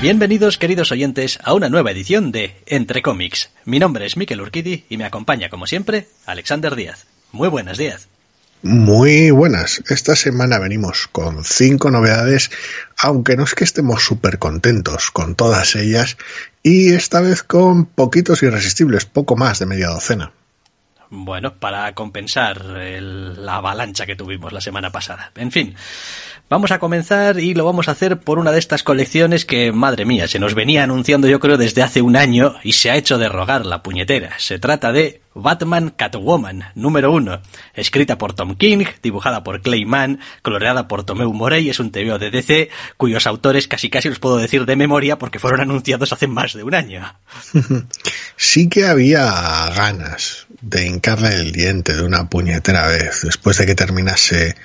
Bienvenidos, queridos oyentes, a una nueva edición de Entre Cómics. Mi nombre es Miquel Urquidi y me acompaña, como siempre, Alexander Díaz. Muy buenas, Díaz. Muy buenas. Esta semana venimos con cinco novedades, aunque no es que estemos súper contentos con todas ellas, y esta vez con poquitos irresistibles, poco más de media docena. Bueno, para compensar la avalancha que tuvimos la semana pasada. En fin, Vamos a comenzar y lo vamos a hacer por una de estas colecciones que, madre mía, se nos venía anunciando yo creo desde hace un año y se ha hecho de rogar la puñetera. Se trata de Batman Catwoman, número uno, escrita por Tom King, dibujada por Clay Mann, coloreada por Tomeu Morey, es un TVO de DC, cuyos autores casi casi los puedo decir de memoria porque fueron anunciados hace más de un año. Sí que había ganas de hincarle el diente de una puñetera vez después de que terminase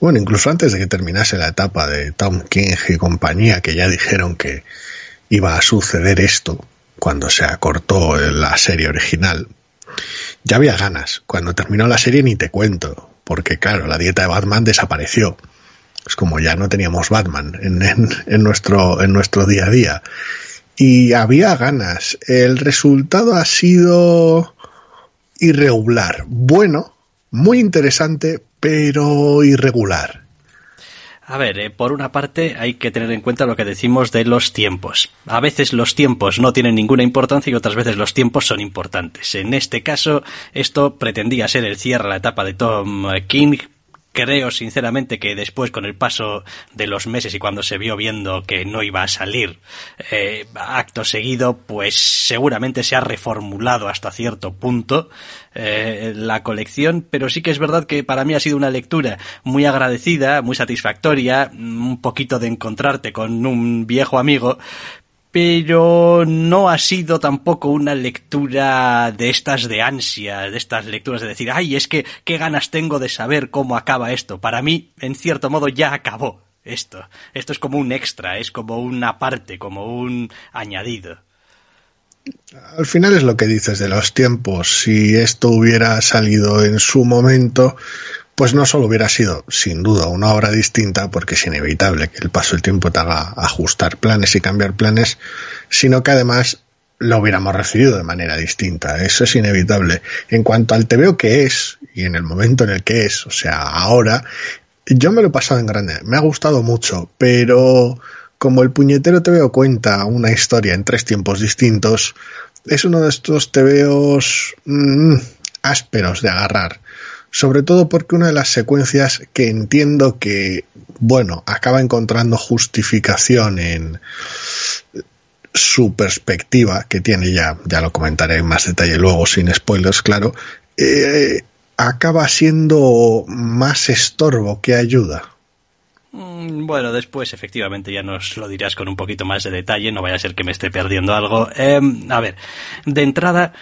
bueno, incluso antes de que terminase la etapa de Tom King y compañía, que ya dijeron que iba a suceder esto cuando se acortó la serie original, ya había ganas. Cuando terminó la serie ni te cuento, porque claro, la dieta de Batman desapareció. Es como ya no teníamos Batman en, nuestro, en nuestro día a día. Y había ganas. El resultado ha sido irregular. Bueno, muy interesante, pero irregular. A ver, eh, por una parte hay que tener en cuenta lo que decimos de los tiempos. A veces los tiempos no tienen ninguna importancia y otras veces los tiempos son importantes. En este caso, esto pretendía ser el cierre a la etapa de Tom King, creo sinceramente que después con el paso de los meses y cuando se vio viendo que no iba a salir eh, acto seguido pues seguramente se ha reformulado hasta cierto punto eh, la colección. Pero sí que es verdad que para mí ha sido una lectura muy agradecida muy satisfactoria un poquito de encontrarte con un viejo amigo pero no ha sido tampoco una lectura de estas de ansia, de estas lecturas de decir, ay, es que qué ganas tengo de saber cómo acaba esto. Para mí, en cierto modo, ya acabó esto. Esto es como un extra, es como una parte, como un añadido. Al final es lo que dices de los tiempos. Si esto hubiera salido en su momento, pues no solo hubiera sido, sin duda, una obra distinta, porque es inevitable que el paso del tiempo te haga ajustar planes y cambiar planes, sino que además lo hubiéramos recibido de manera distinta. Eso es inevitable. En cuanto al TVO que es, y en el momento en el que es, o sea, ahora, yo me lo he pasado en grande. Me ha gustado mucho, pero como el puñetero TVO cuenta una historia en tres tiempos distintos, es uno de estos TVOs mm, ásperos de agarrar sobre todo porque una de las secuencias que entiendo que, bueno, acaba encontrando justificación en su perspectiva, que tiene ya, ya lo comentaré en más detalle luego, sin spoilers, claro, eh, acaba siendo más estorbo que ayuda. Mm, bueno, después efectivamente ya nos lo dirás con un poquito más de detalle, no vaya a ser que me esté perdiendo algo. Em, a ver, de entrada,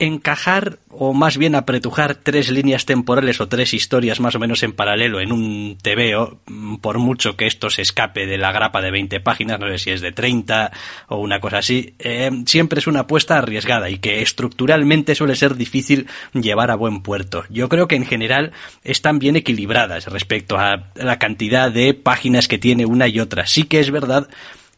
encajar o más bien apretujar tres líneas temporales o tres historias más o menos en paralelo en un TVO, mm, por mucho que esto se escape de la grapa de 20 páginas, no sé si es de 30 o una cosa así, eh, siempre es una apuesta arriesgada y que estructuralmente suele ser difícil llevar a buen puerto. Yo creo que en general están bien equilibradas respecto a la cantidad de páginas que tiene una y otra. Sí que es verdad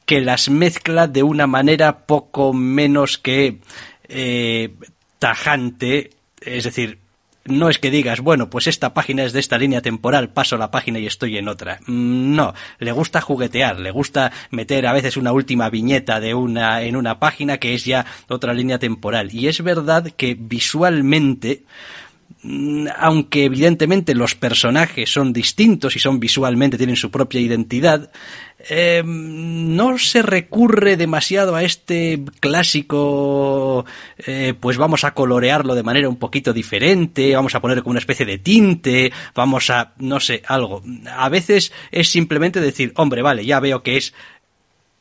que las mezcla de una manera poco menos que eh, tajante, es decir, no es que digas, bueno, pues esta página es de esta línea temporal, paso la página y estoy en otra. Mm, no, le gusta juguetear, le gusta meter a veces una última viñeta de una en una página que es ya otra línea temporal. Y es verdad que visualmente aunque evidentemente los personajes son distintos y son visualmente, tienen su propia identidad, em, no se recurre demasiado a este clásico, eh, pues vamos a colorearlo de manera un poquito diferente, vamos a poner como una especie de tinte, vamos a, no sé, algo. A veces es simplemente decir, hombre, vale, ya veo que es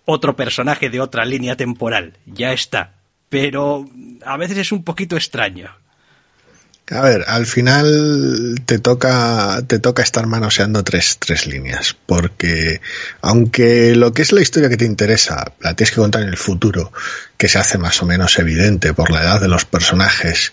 otro personaje de otra línea temporal, ya está. Pero a veces es un poquito extraño. A ver, al final te toca, te toca estar manoseando tres, tres líneas, porque aunque lo que es la historia que te interesa la tienes que contar en el futuro, que se hace más o menos evidente por la edad de los personajes,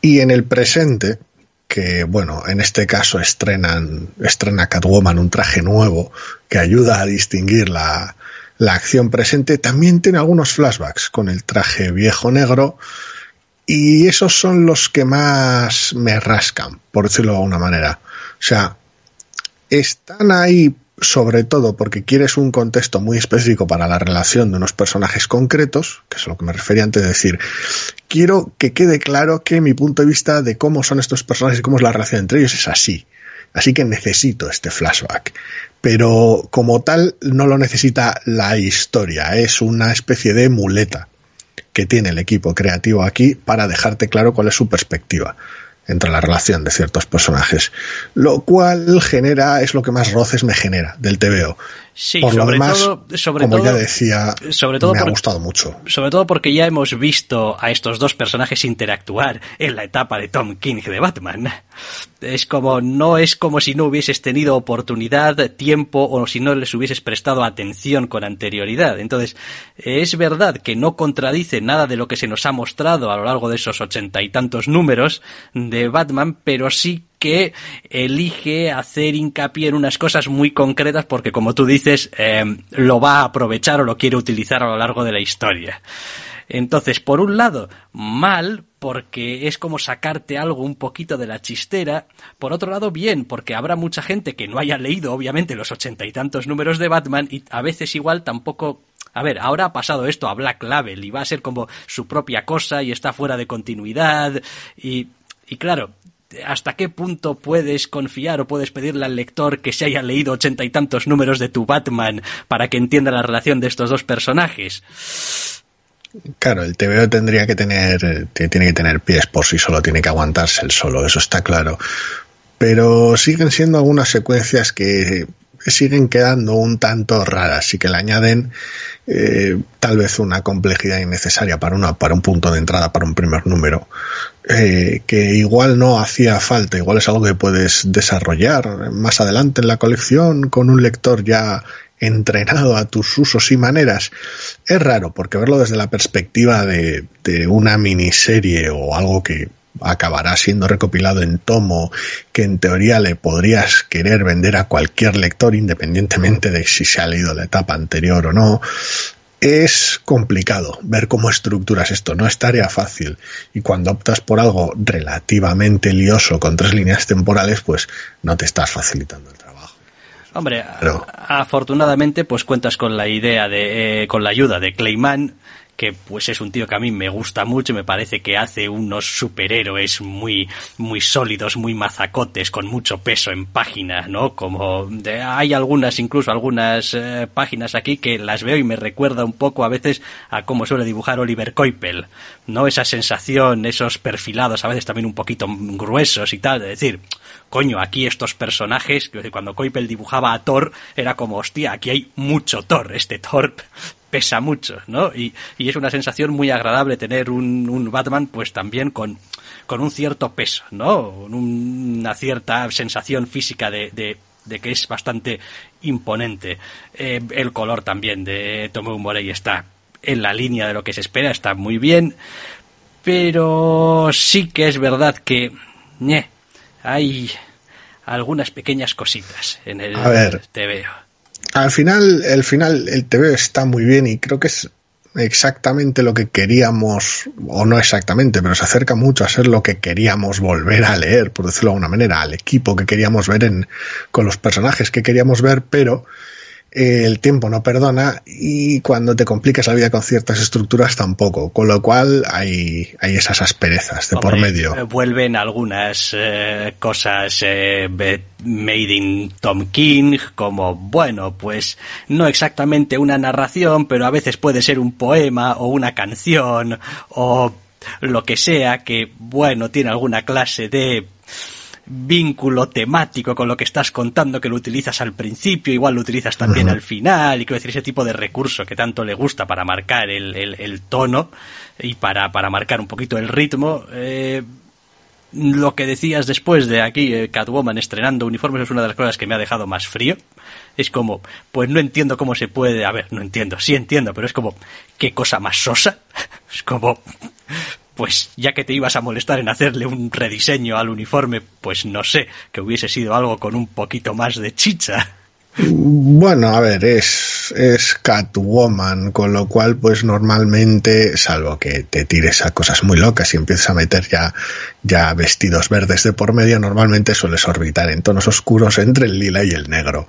y en el presente, que bueno, en este caso estrenan, estrena Catwoman un traje nuevo que ayuda a distinguir la, la acción presente, también tiene algunos flashbacks con el traje viejo negro, y esos son los que más me rascan, por decirlo de alguna manera. O sea, están ahí sobre todo porque quieres un contexto muy específico para la relación de unos personajes concretos, que es a lo que me refería antes de decir, quiero que quede claro que mi punto de vista de cómo son estos personajes y cómo es la relación entre ellos es así. Así que necesito este flashback. Pero como tal no lo necesita la historia, es una especie de muleta que tiene el equipo creativo aquí para dejarte claro cuál es su perspectiva entre la relación de ciertos personajes, lo cual genera, es lo que más roces me genera del TVO. Sí, Por sobre lo demás, todo, sobre como todo, ya decía, sobre todo me ha gustado mucho. Sobre todo porque ya hemos visto a estos dos personajes interactuar en la etapa de Tom King de Batman. Es como, no es como si no hubieses tenido oportunidad, tiempo o si no les hubieses prestado atención con anterioridad. Entonces, es verdad que no contradice nada de lo que se nos ha mostrado a lo largo de esos ochenta y tantos números de Batman, pero sí que elige hacer hincapié en unas cosas muy concretas porque, como tú dices, eh, lo va a aprovechar o lo quiere utilizar a lo largo de la historia. Entonces, por un lado, mal, porque es como sacarte algo un poquito de la chistera. Por otro lado, bien, porque habrá mucha gente que no haya leído, obviamente, los ochenta y tantos números de Batman y a veces igual tampoco a ver, ahora ha pasado esto a Black Label y va a ser como su propia cosa y está fuera de continuidad y, y claro, ¿hasta qué punto puedes confiar o puedes pedirle al lector que se haya leído ochenta y tantos números de tu Batman para que entienda la relación de estos dos personajes? Claro, el TVO tendría que tener, tiene que tener pies por sí solo, tiene que aguantarse el solo, eso está claro. Pero siguen siendo algunas secuencias que siguen quedando un tanto raras y que le añaden eh, tal vez una complejidad innecesaria para para un punto de entrada para un primer número eh, que igual no hacía falta igual es algo que puedes desarrollar más adelante en la colección con un lector ya entrenado a tus usos y maneras. Es raro porque verlo desde la perspectiva de una miniserie o algo que acabará siendo recopilado en tomo que en teoría le podrías querer vender a cualquier lector independientemente de si se ha leído la etapa anterior o no es complicado ver cómo estructuras esto, no es tarea fácil. Y cuando optas por algo relativamente lioso con tres líneas temporales, pues no te estás facilitando el trabajo. Hombre, Pero- afortunadamente pues cuentas con la idea de, eh, con la ayuda de Clayman, que pues es un tío que a mí me gusta mucho y me parece que hace unos superhéroes muy, muy sólidos, muy mazacotes, con mucho peso en páginas, ¿no? Como hay algunas, incluso algunas eh, páginas aquí que las veo y me recuerda un poco a veces a cómo suele dibujar Oliver Coipel, ¿no? Esa sensación, esos perfilados a veces también un poquito gruesos y tal, de decir, coño, aquí estos personajes, cuando Coipel dibujaba a Thor, era como, hostia, aquí hay mucho Thor, este Thor pesa mucho, ¿no? Y, y es una sensación muy agradable tener un, un Batman, pues también con, con un cierto peso, ¿no? Una cierta sensación física de, de, de que es bastante imponente. Eh, el color también de Tomeu Morey está en la línea de lo que se espera, está muy bien, pero sí que es verdad que hay algunas pequeñas cositas en el A ver, TVO. Al final, el final, el TVO está muy bien y creo que es exactamente lo que queríamos, o no exactamente, pero se acerca mucho a ser lo que queríamos volver a leer, por decirlo de alguna manera, al equipo que queríamos ver en, con los personajes que queríamos ver, pero el tiempo no perdona y cuando te complicas la vida con ciertas estructuras tampoco, con lo cual hay, hay esas asperezas de Hombre, por medio. eh, Vuelven algunas eh, cosas eh, made in Tom King, como, bueno, pues no exactamente una narración, pero a veces puede ser un poema o una canción o lo que sea que, bueno, tiene alguna clase de vínculo temático con lo que estás contando que lo utilizas al principio, igual lo utilizas también al final, y quiero decir, ese tipo de recurso que tanto le gusta para marcar el, el- el tono y para, para marcar un poquito el ritmo. eh, lo que decías después de aquí, eh, Catwoman estrenando uniformes, es una de las cosas que me ha dejado más frío. Es como, pues no entiendo cómo se puede, a ver, no entiendo, sí entiendo, pero es como, qué cosa más sosa. Es como, pues ya que te ibas a molestar en hacerle un rediseño al uniforme, pues no sé, que hubiese sido algo con un poquito más de chicha. Bueno, a ver, es, es Catwoman, con lo cual, pues normalmente, salvo que te tires a cosas muy locas y empieces a meter ya, ya vestidos verdes de por medio, normalmente sueles orbitar en tonos oscuros entre el lila y el negro.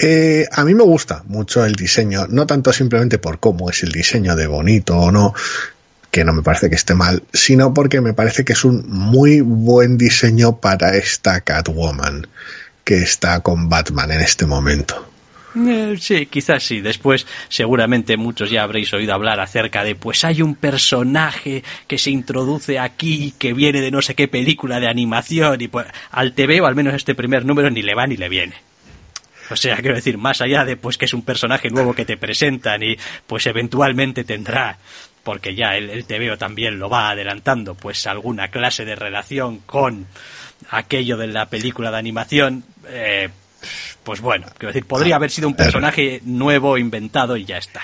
Eh, a mí me gusta mucho el diseño, no tanto simplemente por cómo es el diseño de bonito o no, que no me parece que esté mal, sino porque me parece que es un muy buen diseño para esta Catwoman que está con Batman en este momento. Eh, sí, quizás sí. Después, seguramente muchos ya habréis oído hablar acerca de, pues hay un personaje que se introduce aquí, que viene de no sé qué película de animación, y pues al TV, o al menos este primer número, ni le va ni le viene. O sea, quiero decir, más allá de pues que es un personaje nuevo que te presentan y pues eventualmente tendrá, porque ya el, el TVO también lo va adelantando, pues alguna clase de relación con aquello de la película de animación, eh, pues bueno, quiero decir, podría haber sido un personaje nuevo, inventado y ya está.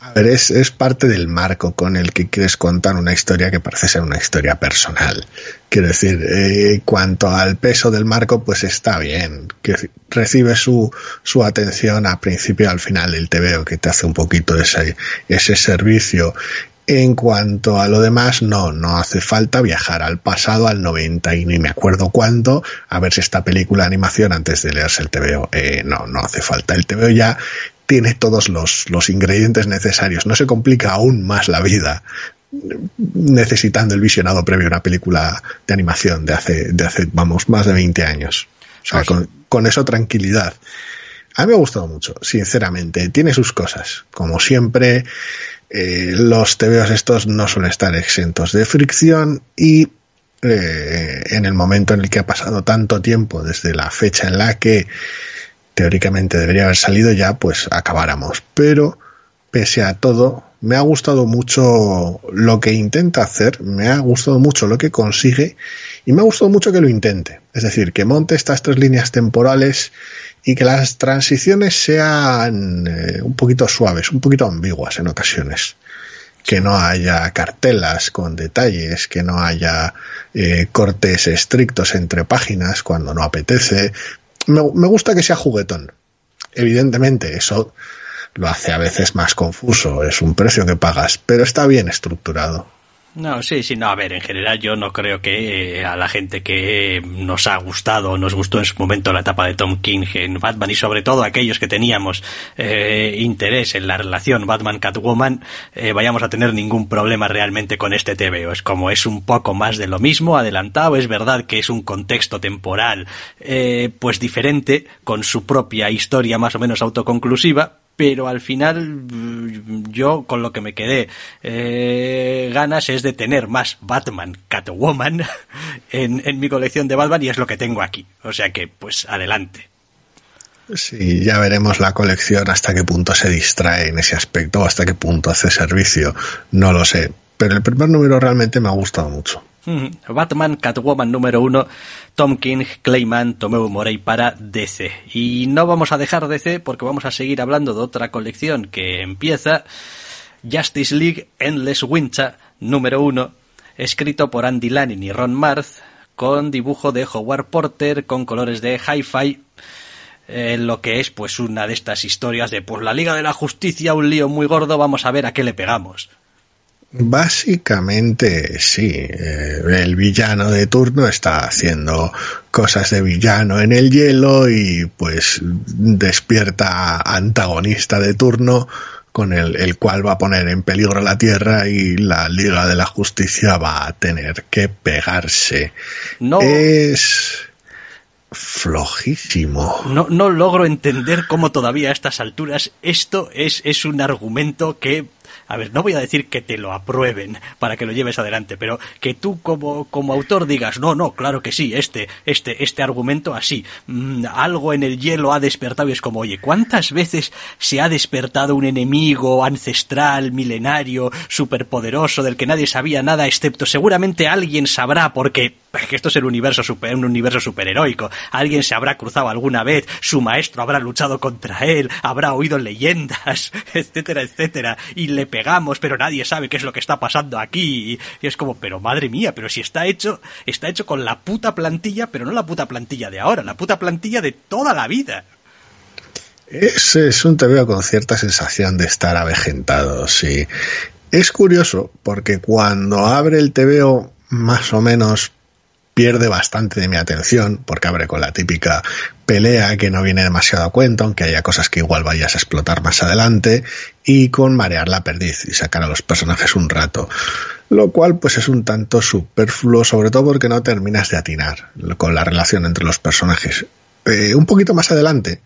A ver, es, es parte del marco con el que quieres contar una historia que parece ser una historia personal. Quiero decir, eh, cuanto al peso del marco, pues está bien. Que recibe su, su atención a principio y al final del TVO, que te hace un poquito ese, ese servicio. En cuanto a lo demás, no, no hace falta viajar al pasado, al 90 y ni me acuerdo cuándo, a ver si esta película de animación antes de leerse el TVO. Eh, no, no hace falta. El TVO ya tiene todos los, los ingredientes necesarios. No se complica aún más la vida necesitando el visionado previo a una película de animación de hace, de hace vamos, más de 20 años. O sea, sí. con, con eso tranquilidad. A mí me ha gustado mucho, sinceramente. Tiene sus cosas. Como siempre, eh, los TVOs estos no suelen estar exentos de fricción y eh, en el momento en el que ha pasado tanto tiempo desde la fecha en la que teóricamente debería haber salido ya, pues acabáramos. Pero, pese a todo, me ha gustado mucho lo que intenta hacer, me ha gustado mucho lo que consigue y me ha gustado mucho que lo intente. Es decir, que monte estas tres líneas temporales y que las transiciones sean eh, un poquito suaves, un poquito ambiguas en ocasiones. Que no haya cartelas con detalles, que no haya eh, cortes estrictos entre páginas cuando no apetece. Me, gusta que sea juguetón. Evidentemente, eso lo hace a veces más confuso, es un precio que pagas, pero está bien estructurado. No, sí, sí, no, a ver, en general yo no creo que eh, a la gente que nos ha gustado nos gustó en su momento la etapa de Tom King en Batman y sobre todo aquellos que teníamos eh, interés en la relación Batman-Catwoman eh, vayamos a tener ningún problema realmente con este TVO. Es como es un poco más de lo mismo, adelantado, es verdad que es un contexto temporal eh, pues diferente, con su propia historia más o menos autoconclusiva, pero al final mm, yo con lo que me quedé eh, ganas es de tener más Batman Catwoman en, en mi colección de Batman y es lo que tengo aquí. O sea que, pues adelante. Sí, ya veremos la colección hasta qué punto se distrae en ese aspecto o hasta qué punto hace servicio. No lo sé. Pero el primer número realmente me ha gustado mucho. Batman Catwoman número uno, Tom King, Clayman, Tomeu Morey para DC. Y no vamos a dejar DC porque vamos a seguir hablando de otra colección que empieza, Justice League Endless Winter número uno, escrito por Andy Lanning y Ron Marth, con dibujo de Howard Porter, con colores de hi-fi, eh, lo que es pues una de estas historias de pues la Liga de la Justicia, un lío muy gordo, vamos a ver a qué le pegamos. Básicamente sí, eh, el villano de turno está haciendo cosas de villano en el hielo y pues despierta antagonista de turno con el, el, cual va a poner en peligro la Tierra y la Liga de la Justicia va a tener que pegarse. No. Es flojísimo. No, no logro entender cómo todavía a estas alturas esto es, es un argumento que a ver, no voy a decir que te lo aprueben para que lo lleves adelante, pero que tú como, como autor digas, no, no, claro que sí, este, este, este argumento así, mm, algo en el hielo ha despertado y es como, oye, ¿cuántas veces se ha despertado un enemigo ancestral, milenario, superpoderoso, del que nadie sabía nada, excepto seguramente alguien sabrá porque que esto es el universo super, un universo superheroico. Alguien se habrá cruzado alguna vez, su maestro habrá luchado contra él, habrá oído leyendas, etcétera, etcétera, y le pegamos, pero nadie sabe qué es lo que está pasando aquí. Es como, pero madre mía, pero si está hecho, está hecho con la puta plantilla, pero no la puta plantilla de ahora, la puta plantilla de toda la vida. Es, es un veo con cierta sensación de estar avejentado, sí. Es curioso porque cuando abre el TVO más o menos pierde bastante de mi atención porque abre con la típica pelea que no viene demasiado a cuento, aunque haya cosas que igual vayas a explotar más adelante, y con marear la perdiz y sacar a los personajes un rato. Lo cual pues es un tanto superfluo, sobre todo porque no terminas de atinar con la relación entre los personajes. Eh, un poquito más adelante,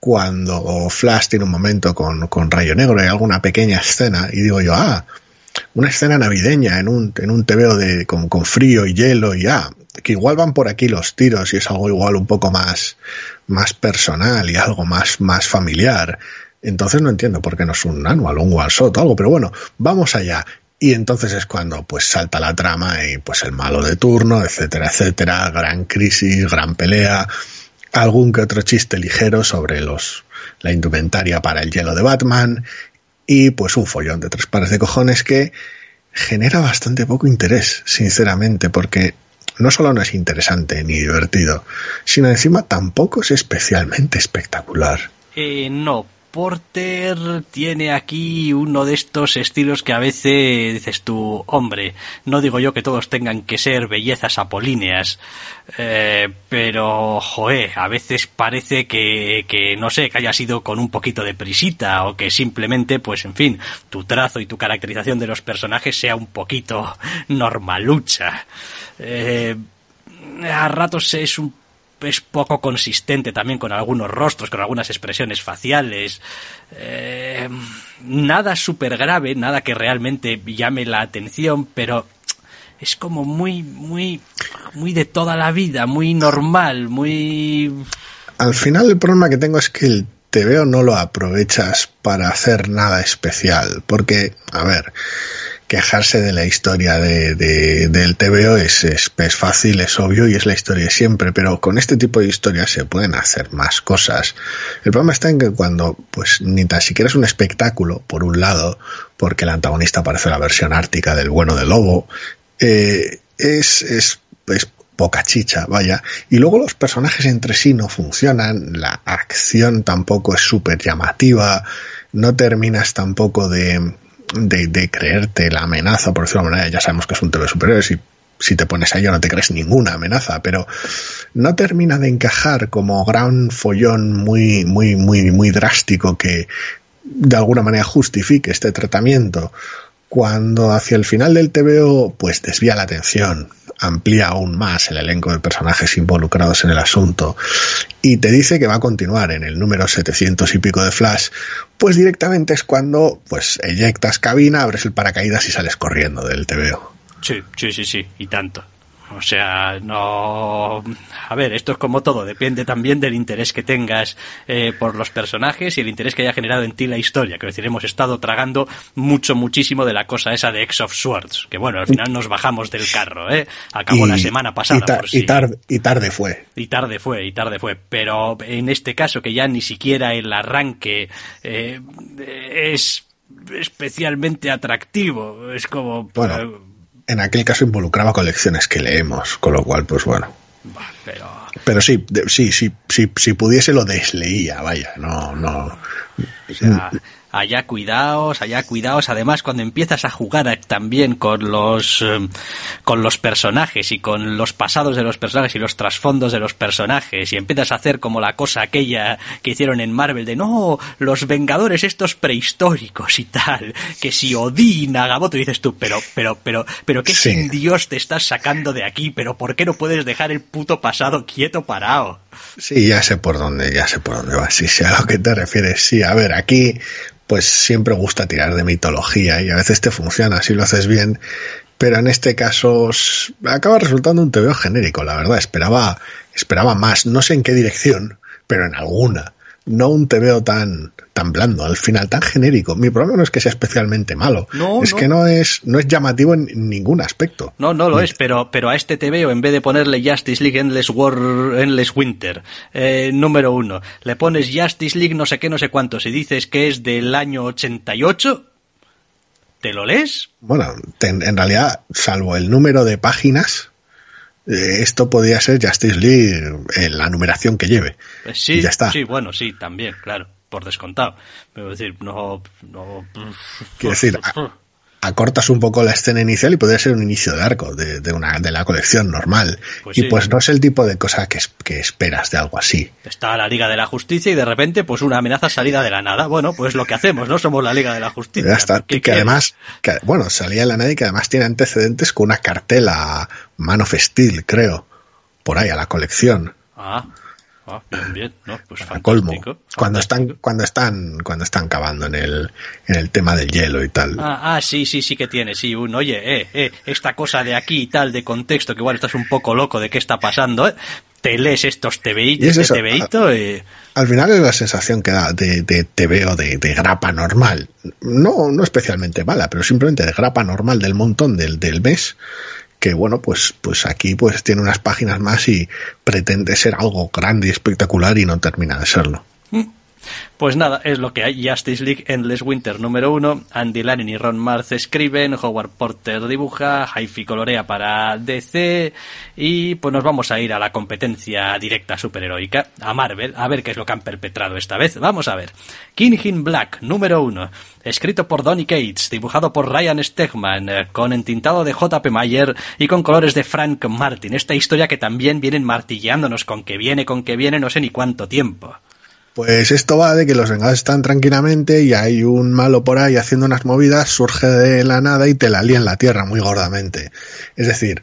cuando Flash tiene un momento con, con Rayo Negro y alguna pequeña escena, y digo yo, ah, una escena navideña en un, en un tebeo de, con, con, frío y hielo y ah, que igual van por aquí los tiros y es algo igual un poco más, más personal y algo más, más familiar. Entonces no entiendo por qué no es un anual o un one shot o algo, pero bueno, vamos allá. Y entonces es cuando pues salta la trama y pues el malo de turno, etcétera, etcétera, gran crisis, gran pelea, algún que otro chiste ligero sobre los la indumentaria para el hielo de Batman y pues un follón de tres pares de cojones que genera bastante poco interés, sinceramente, porque no solo no es interesante ni divertido, sino encima tampoco es especialmente espectacular. Eh, no, Porter tiene aquí uno de estos estilos que a veces dices tú, hombre, no digo yo que todos tengan que ser bellezas apolíneas, eh, pero, joe, a veces parece que, que, no sé, que haya sido con un poquito de prisita o que simplemente, pues, en fin, tu trazo y tu caracterización de los personajes sea un poquito normalucha. Eh, a ratos es un es poco consistente también con algunos rostros, con algunas expresiones faciales. Eh, nada súper grave, nada que realmente llame la atención, pero es como muy, muy, muy de toda la vida, muy normal, muy... Al final el problema que tengo es que el TVO no lo aprovechas para hacer nada especial, porque, a ver, quejarse de la historia de, del TVO es, es, fácil, es obvio y es la historia de siempre, pero con este tipo de historias se pueden hacer más cosas. El problema está en que cuando, pues, ni tan siquiera es un espectáculo, por un lado, porque el antagonista parece la versión ártica del bueno del lobo, eh, es, es, es poca chicha, vaya. Y luego los personajes entre sí no funcionan, la acción tampoco es súper llamativa, no terminas tampoco de, de, creerte la amenaza, por decirlo de manera, ya sabemos que es un TV superior, si te pones a ello no te crees ninguna amenaza, pero no termina de encajar como gran follón muy, muy, muy, muy drástico que de alguna manera justifique este tratamiento cuando hacia el final del TVO pues desvía la atención, amplía aún más el elenco de personajes involucrados en el asunto y te dice que va a continuar en el número 700 y pico de Flash, pues directamente es cuando pues eyectas cabina, abres el paracaídas y sales corriendo del TVO. Sí, sí, sí, sí, y tanto. O sea, no. A ver, esto es como todo, depende también del interés que tengas eh, por los personajes y el interés que haya generado en ti la historia. Que decir, hemos estado tragando mucho, muchísimo de la cosa esa de X of Swords. Que bueno, al final nos bajamos del carro, ¿eh? Acabó la semana pasada. Y, por y, tarde, y tarde fue. Y tarde fue, y tarde fue. Pero en este caso, que ya ni siquiera el arranque eh, es especialmente atractivo. Es como. Bueno, en aquel caso involucraba colecciones que leemos, con lo cual, pues bueno. Pero, pero sí, sí, sí, sí, si pudiese lo desleía, vaya, no, no. O sea, allá cuidaos, allá cuidaos. Además, cuando empiezas a jugar también con los eh, con los personajes y con los pasados de los personajes y los trasfondos de los personajes y empiezas a hacer como la cosa aquella que hicieron en Marvel de no, los Vengadores estos prehistóricos y tal, que si Odín, Agamotto, dices tú, pero, pero, pero, pero qué sin Dios te estás sacando de aquí, pero ¿por qué no puedes dejar el puto pasado quieto parado? Sí, ya sé por dónde, ya sé por dónde vas. Si sé a lo que te refieres. Sí, a ver, aquí pues siempre gusta tirar de mitología y a veces te funciona si lo haces bien, pero en este caso acaba resultando un TVO genérico, la verdad, esperaba, esperaba más, no sé en qué dirección, pero en alguna no un veo tan, tan blando, al final tan genérico. Mi problema no es que sea especialmente malo, es que no es, no es llamativo en ningún aspecto. No, no lo es, pero, pero a este veo en vez de ponerle Justice League Endless War, Endless Winter, eh, número uno, le pones Justice League no sé qué, no sé cuántos, y dices que es del año 88, ¿te lo lees? Bueno, en realidad, salvo el número de páginas, esto podría ser Justice League en la numeración que lleve. Pues sí, ya está. sí, bueno, sí, también, claro, por descontado. Pero decir, no, no. Quiero decir, acortas un poco la escena inicial y podría ser un inicio de arco de, una de la colección normal. Pues y pues no es el tipo de cosa que, que, esperas de algo así. Está la Liga de la Justicia y de repente pues una amenaza salida de la nada. Bueno pues lo que hacemos no somos la Liga de la Justicia. Y que además que, bueno salía de la nada y que además tiene antecedentes con una cartela Man of Steel creo por ahí a la colección. Ah Ah, bien, bien, no, pues colmo. Cuando están, cuando están, cuando están cavando en el, en el tema del hielo y tal. Ah, ah, sí, sí, sí que tiene, sí, un, oye, eh, eh, esta cosa de aquí y tal, de contexto, que igual estás un poco loco de qué está pasando, eh, te lees estos TVitos, este TVito y... Al final es la sensación que da de, de de, de, grapa normal. No, no especialmente mala, pero simplemente de grapa normal del montón del, del mes que bueno, pues, pues aquí pues tiene unas páginas más y pretende ser algo grande y espectacular y no termina de serlo. Pues nada, es lo que hay. Justice League Endless Winter número uno. Andy Lanning y Ron Marth escriben, Howard Porter dibuja, Haifi colorea para DC y pues nos vamos a ir a la competencia directa superheroica, a Marvel, a ver qué es lo que han perpetrado esta vez. Vamos a ver. King in Black número uno. Escrito por Donny Cates, dibujado por Ryan Stegman, eh, con entintado de J.P. Mayer y con colores de Frank Martin. Esta historia que también vienen martilleándonos con que viene, con que viene, no sé ni cuánto tiempo. Pues esto va de que los Vengadores están tranquilamente y hay un malo por ahí haciendo unas movidas, surge de la nada y te la lía en la tierra muy gordamente. Es decir,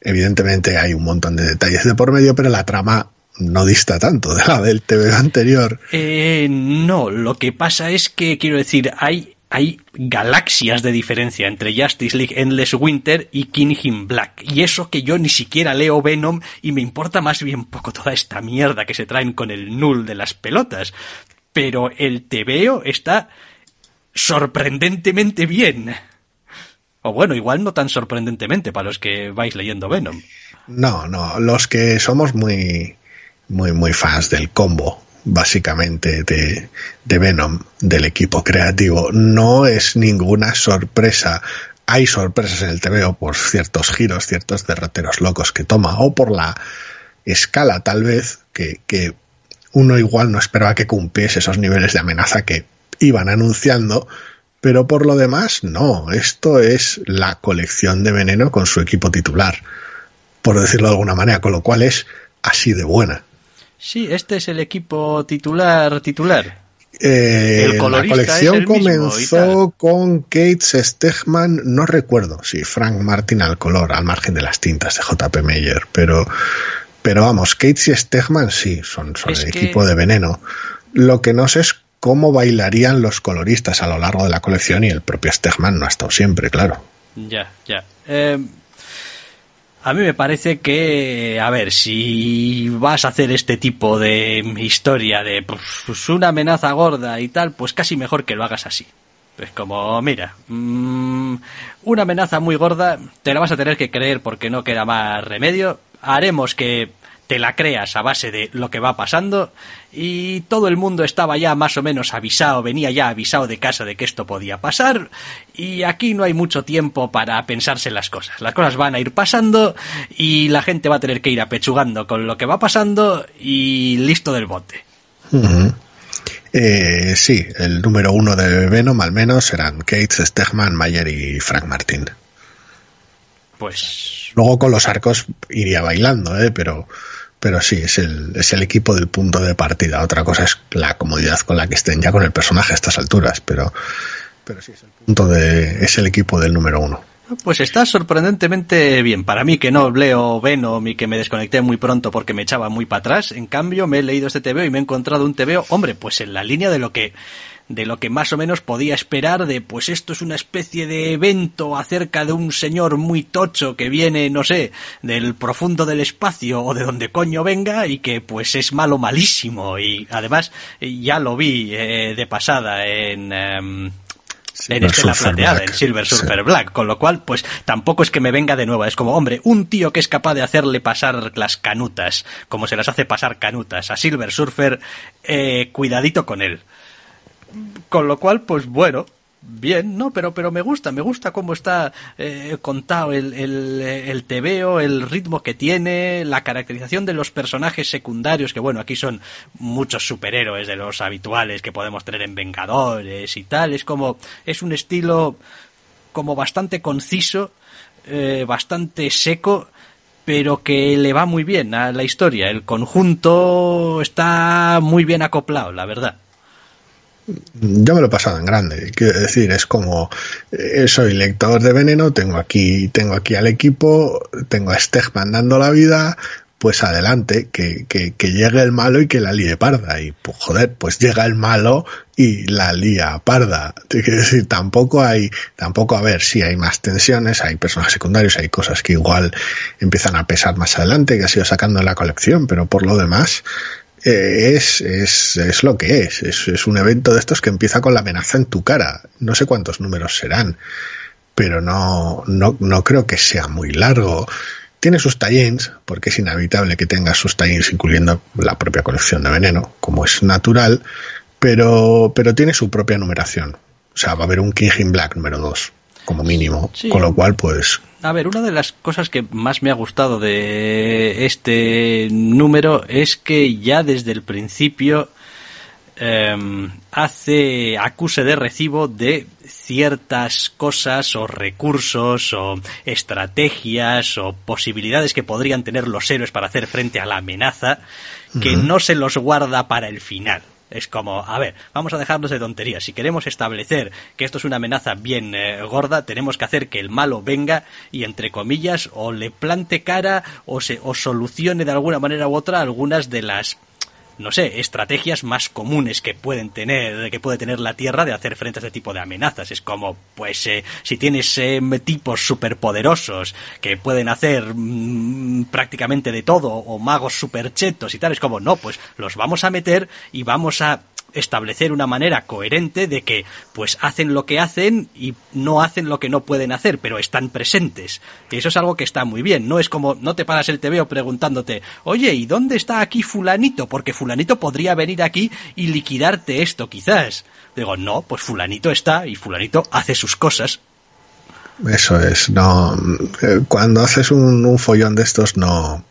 evidentemente hay un montón de detalles de por medio, pero la trama no dista tanto de la del TV anterior. Eh, no, lo que pasa es que, quiero decir, hay hay galaxias de diferencia entre Justice League Endless Winter y King in Black. Y eso que yo ni siquiera leo Venom y me importa más bien poco toda esta mierda que se traen con el null de las pelotas. Pero el TVO está sorprendentemente bien. O bueno, igual no tan sorprendentemente para los que vais leyendo Venom. No, no, los que somos muy, muy, muy fans del combo básicamente de, Venom, del equipo creativo. No es ninguna sorpresa hay sorpresas en el TVO por ciertos giros, ciertos derroteros locos que toma, o por la escala tal vez que, que, uno igual no esperaba que cumpliese esos niveles de amenaza que iban anunciando, pero por lo demás no, esto es la colección de veneno con su equipo titular, por decirlo de alguna manera, con lo cual es así de buena. Sí, este es el equipo titular titular. Eh, la colección comenzó con Kates Stegman, no recuerdo si Frank Martin al color, al margen de las tintas de JP Meyer, pero, pero vamos, Cates y Stegman sí, son, son el equipo de veneno. Lo que no sé es cómo bailarían los coloristas a lo largo de la colección y el propio Stegman no ha estado siempre, claro. Ya, ya. Eh, A mí me parece que, a ver, si vas a hacer este tipo de historia de pues, una amenaza gorda y tal, pues casi mejor que lo hagas así. Es como, mira, mmm, una amenaza muy gorda, te la vas a tener que creer porque no queda más remedio. Haremos que te la creas a base de lo que va pasando y todo el mundo estaba ya más o menos avisado, venía ya avisado de casa de que esto podía pasar y aquí no hay mucho tiempo para pensarse las cosas. Las cosas van a ir pasando y la gente va a tener que ir apechugando con lo que va pasando y listo del bote. eh, sí, el número uno de Venom al menos serán Kate, Stegman, Mayer y Frank Martin. Pues luego con los arcos iría bailando, ¿eh? pero pero sí, es el, es el equipo del punto de partida. Otra cosa es la comodidad con la que estén ya con el personaje a estas alturas, pero, pero sí, es el punto de, es el equipo del número uno. Pues está sorprendentemente bien. Para mí que no leo Venom y que me desconecté muy pronto porque me echaba muy para atrás, en cambio me he leído este TVO y me he encontrado un TVO, hombre, pues en la línea de lo que de lo que más o menos podía esperar de pues esto es una especie de evento acerca de un señor muy tocho que viene, no sé, del profundo del espacio o de donde coño venga y que pues es malo malísimo. Y además ya lo vi eh, de pasada en... Eh, en Estela Plateada, en Silver Surfer Black, con lo cual, pues tampoco es que me venga de nuevo, es como, hombre, un tío que es capaz de hacerle pasar las canutas, como se las hace pasar canutas a Silver Surfer, eh, cuidadito con él. Con lo cual, pues bueno, bien, ¿no? Pero, pero me gusta, me gusta cómo está eh, contado el, el, el tebeo, el ritmo que tiene, la caracterización de los personajes secundarios, que bueno, aquí son muchos superhéroes de los habituales que podemos tener en Vengadores y tal. Es como, es un estilo como bastante conciso, eh, bastante seco, pero que le va muy bien a la historia. El conjunto está muy bien acoplado, la verdad yo me lo he pasado en grande. Quiero decir, es como eh, soy lector de veneno, tengo aquí, tengo aquí al equipo, tengo a Stegman dando la vida, pues adelante, que, que, que, llegue el malo y que la líe parda. Y pues joder, pues llega el malo y la lía parda. Quiero decir, tampoco hay, tampoco, a ver, si hay más tensiones, hay personajes secundarios, hay cosas que igual empiezan a pesar más adelante, que ha sido sacando en la colección, pero por lo demás, es, es, es, lo que es. es. es. un evento de estos que empieza con la amenaza en tu cara. No sé cuántos números serán, pero no, no, no creo que sea muy largo. Tiene sus tallings, porque es inevitable que tenga sus tallings incluyendo la propia colección de veneno, como es natural, pero, pero tiene su propia numeración. O sea, va a haber un King in Black número 2 como mínimo. Sí. Con lo cual, pues. A ver, una de las cosas que más me ha gustado de este número es que ya desde el principio eh, hace acuse de recibo de ciertas cosas o recursos o estrategias o posibilidades que podrían tener los héroes para hacer frente a la amenaza que uh -huh. no se los guarda para el final. Es como, a ver, vamos a dejarnos de tonterías. Si queremos establecer que esto es una amenaza bien eh, gorda, tenemos que hacer que el malo venga y, entre comillas, o le plante cara o, se, o solucione de alguna manera u otra algunas de las no sé, estrategias más comunes que pueden tener, que puede tener la Tierra de hacer frente a este tipo de amenazas. Es como, pues, eh, si tienes eh, tipos superpoderosos que pueden hacer mmm, prácticamente de todo, o magos superchetos y tal, es como, no, pues los vamos a meter y vamos a establecer una manera coherente de que pues hacen lo que hacen y no hacen lo que no pueden hacer, pero están presentes. Eso es algo que está muy bien. No es como no te paras el TVO preguntándote, oye, ¿y dónde está aquí fulanito? Porque fulanito podría venir aquí y liquidarte esto, quizás. Digo, no, pues fulanito está y fulanito hace sus cosas. Eso es, no. Cuando haces un, un follón de estos, no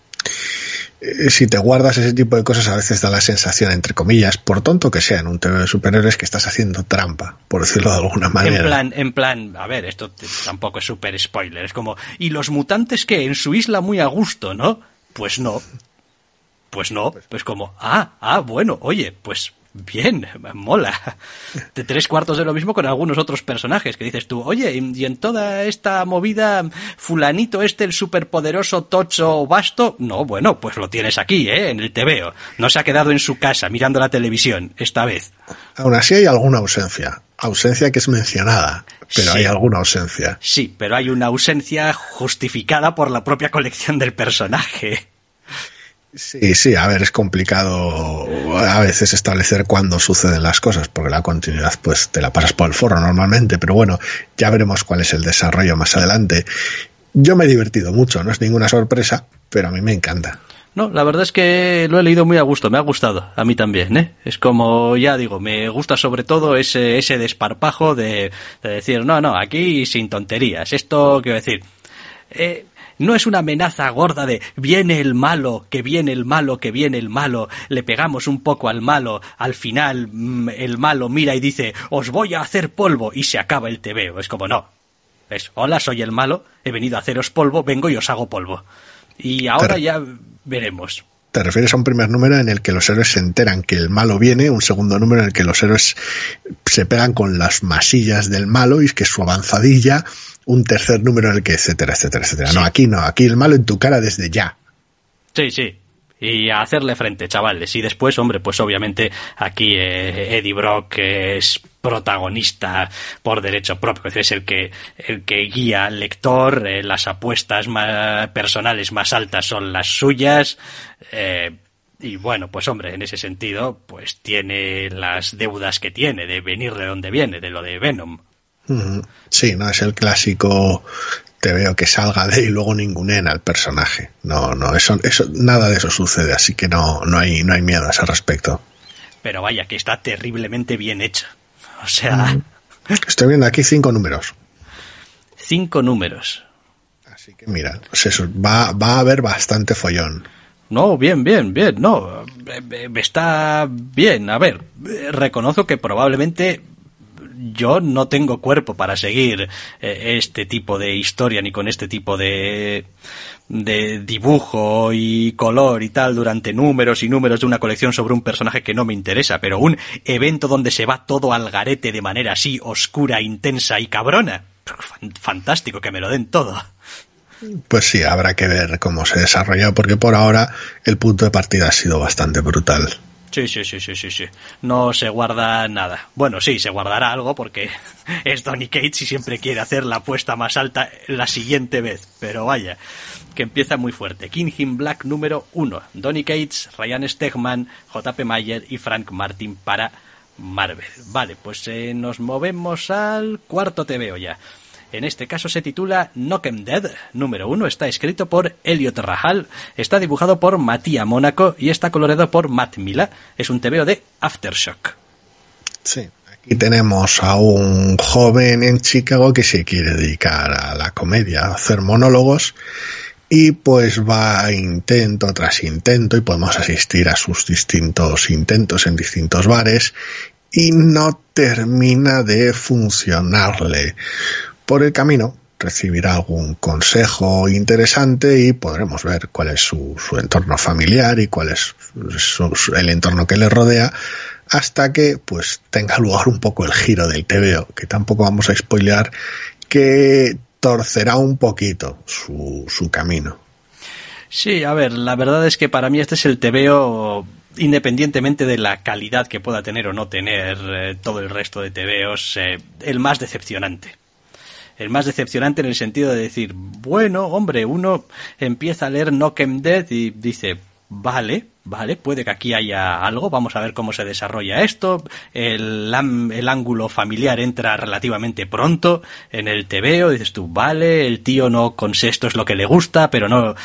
si te guardas ese tipo de cosas a veces da la sensación, entre comillas, por tonto que sea en un TV de superhéroes, que estás haciendo trampa, por decirlo de alguna manera. En plan, en plan, a ver, esto tampoco es super spoiler, es como, ¿y los mutantes que En su isla muy a gusto, ¿no? Pues no. Pues no, pues como, ah, ah, bueno, oye, pues bien, mola. De tres cuartos de lo mismo con algunos otros personajes que dices tú, oye, y en toda esta movida, fulanito este, el superpoderoso tocho basto, no, bueno, pues lo tienes aquí, ¿eh? En el TVO. No se ha quedado en su casa mirando la televisión, esta vez. Aún así hay alguna ausencia. Ausencia que es mencionada, pero hay alguna ausencia. Sí, pero hay una ausencia justificada por la propia colección del personaje. Sí, sí, a ver, es complicado a veces establecer cuándo suceden las cosas, porque la continuidad pues te la pasas por el foro normalmente, pero bueno, ya veremos cuál es el desarrollo más adelante. Yo me he divertido mucho, no es ninguna sorpresa, pero a mí me encanta. No, la verdad es que lo he leído muy a gusto, me ha gustado, a mí también, ¿eh? Es como, ya digo, me gusta sobre todo ese, ese desparpajo de, de decir, no, no, aquí sin tonterías, esto, quiero decir, eh, no es una amenaza gorda de viene el malo, que viene el malo, que viene el malo, le pegamos un poco al malo, al final mm, el malo mira y dice os voy a hacer polvo y se acaba el tebeo. Es como no. Es hola, soy el malo, he venido a haceros polvo, vengo y os hago polvo. Y ahora ya veremos. Te refieres a un primer número en el que los héroes se enteran que el malo viene, un segundo número en el que los héroes se pegan con las masillas del malo y que su avanzadilla un tercer número en el que etcétera, etcétera, etcétera. No, aquí no, aquí el malo en tu cara desde ya. Sí, sí. Y a hacerle frente, chavales. Y después, hombre, pues obviamente aquí eh, Eddie Brock es protagonista por derecho propio, es el que, el que guía al lector, eh, las apuestas más personales más altas son las suyas, eh, y bueno, pues hombre, en ese sentido, pues tiene las deudas que tiene de venir de donde viene, de lo de Venom. Sí, no es el clásico te veo que salga de y luego ningunen al personaje. No, no, eso, eso, nada de eso sucede, así que no, no hay, no hay miedo a ese respecto. Pero vaya, que está terriblemente bien hecho. O sea. Estoy viendo aquí cinco números. Cinco números. Así que mira, pues eso, va, va a haber bastante follón. No, bien, bien, bien, no. Está bien. A ver, reconozco que probablemente yo no tengo cuerpo para seguir eh, este tipo de historia ni con este tipo de de dibujo y color y tal durante números y números de una colección sobre un personaje que no me interesa, pero un evento donde se va todo al garete de manera así oscura, intensa y cabrona. Fantástico que me lo den todo. Pues sí, habrá que ver cómo se desarrolla, porque por ahora el punto de partida ha sido bastante brutal. Sí, sí, sí, sí, sí, sí. No se guarda nada. Bueno, sí, se guardará algo porque es Donny Cates y siempre quiere hacer la apuesta más alta la siguiente vez. Pero vaya, que empieza muy fuerte. King in Black número uno. Donny Cates, Ryan Stegman, JP Mayer y Frank Martin para Marvel. Vale, pues eh, nos movemos al cuarto TVO ya. En este caso se titula Em Dead, número uno. Está escrito por Elliot Rahal, está dibujado por Matías Mónaco y está colorado por Matt Mila. Es un TVO de Aftershock. Sí, aquí tenemos a un joven en Chicago que se quiere dedicar a la comedia, a hacer monólogos y pues va intento tras intento y podemos asistir a sus distintos intentos en distintos bares y no termina de funcionarle. Por el camino recibirá algún consejo interesante y podremos ver cuál es su, entorno familiar y cuál es el entorno que le rodea hasta que pues tenga lugar un poco el giro del TVO, que tampoco vamos a spoilear, que torcerá un poquito su, su camino. Sí, a ver, la verdad es que para mí este es el TVO independientemente de la calidad que pueda tener o no tener eh, todo el resto de TVOs, eh, el más decepcionante el más decepcionante en el sentido de decir, bueno, hombre, uno empieza a leer Em Dead y dice, vale, vale, puede que aquí haya algo, vamos a ver cómo se desarrolla esto, el, el ángulo familiar entra relativamente pronto en el tebeo, dices tú, vale, el tío no con esto es lo que le gusta, pero no,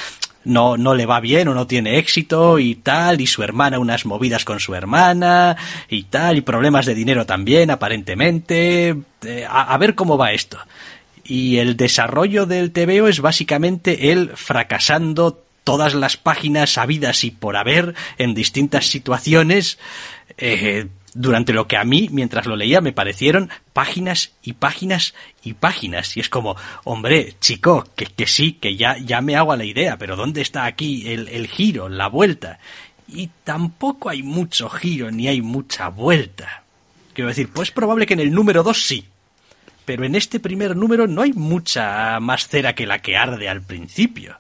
no, no le va bien o no tiene éxito y tal, y su hermana unas movidas con su hermana y tal, y problemas de dinero también, aparentemente, eh, a ver cómo va esto y el desarrollo del TVO es básicamente él fracasando todas las páginas habidas y por haber en distintas situaciones eh, durante lo que a mí, mientras lo leía, me parecieron páginas y páginas y páginas. Y es como, hombre, chico, que, que sí, que ya, ya me hago la idea, pero ¿dónde está aquí el, el giro, la vuelta? y tampoco hay mucho giro ni hay mucha vuelta. Quiero decir, pues es probable que en el número 2 sí, pero en este primer número no hay mucha más cera que la que arde al principio.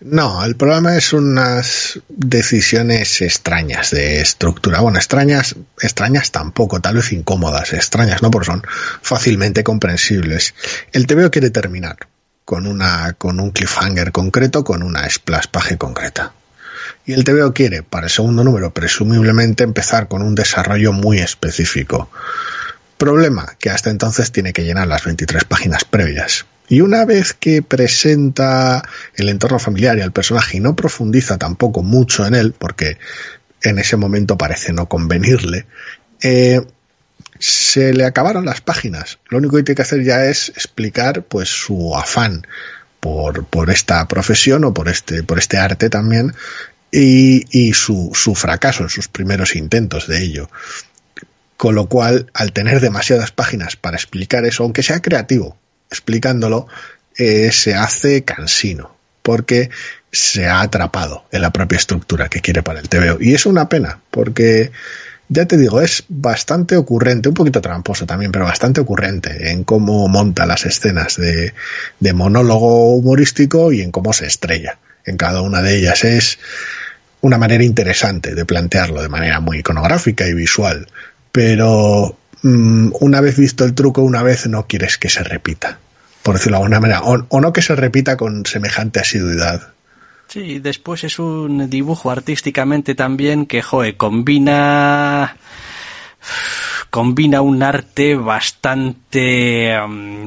No, el problema es unas decisiones extrañas de estructura. Bueno, extrañas, extrañas tampoco, tal vez incómodas, extrañas, ¿no? Porque son fácilmente comprensibles. El TVO quiere terminar con una, con un cliffhanger concreto, con una splash page concreta. Y el TVO quiere, para el segundo número, presumiblemente empezar con un desarrollo muy específico. Problema que hasta entonces tiene que llenar las 23 páginas previas. Y una vez que presenta el entorno familiar y al personaje y no profundiza tampoco mucho en él, porque en ese momento parece no convenirle, eh, se le acabaron las páginas. Lo único que tiene que hacer ya es explicar pues su afán por, por esta profesión o por este, por este arte también y, y su, su fracaso en sus primeros intentos de ello. Con lo cual, al tener demasiadas páginas para explicar eso, aunque sea creativo, explicándolo, eh, se hace cansino, porque se ha atrapado en la propia estructura que quiere para el TVO. Y es una pena, porque ya te digo, es bastante ocurrente, un poquito tramposo también, pero bastante ocurrente en cómo monta las escenas de, de monólogo humorístico y en cómo se estrella en cada una de ellas. Es una manera interesante de plantearlo de manera muy iconográfica y visual, pero Mm, una vez visto el truco, una vez no quieres que se repita, por decirlo de alguna manera, o, no que se repita con semejante asiduidad. Sí, después es un dibujo artísticamente también que, joe, combina combina un arte bastante um,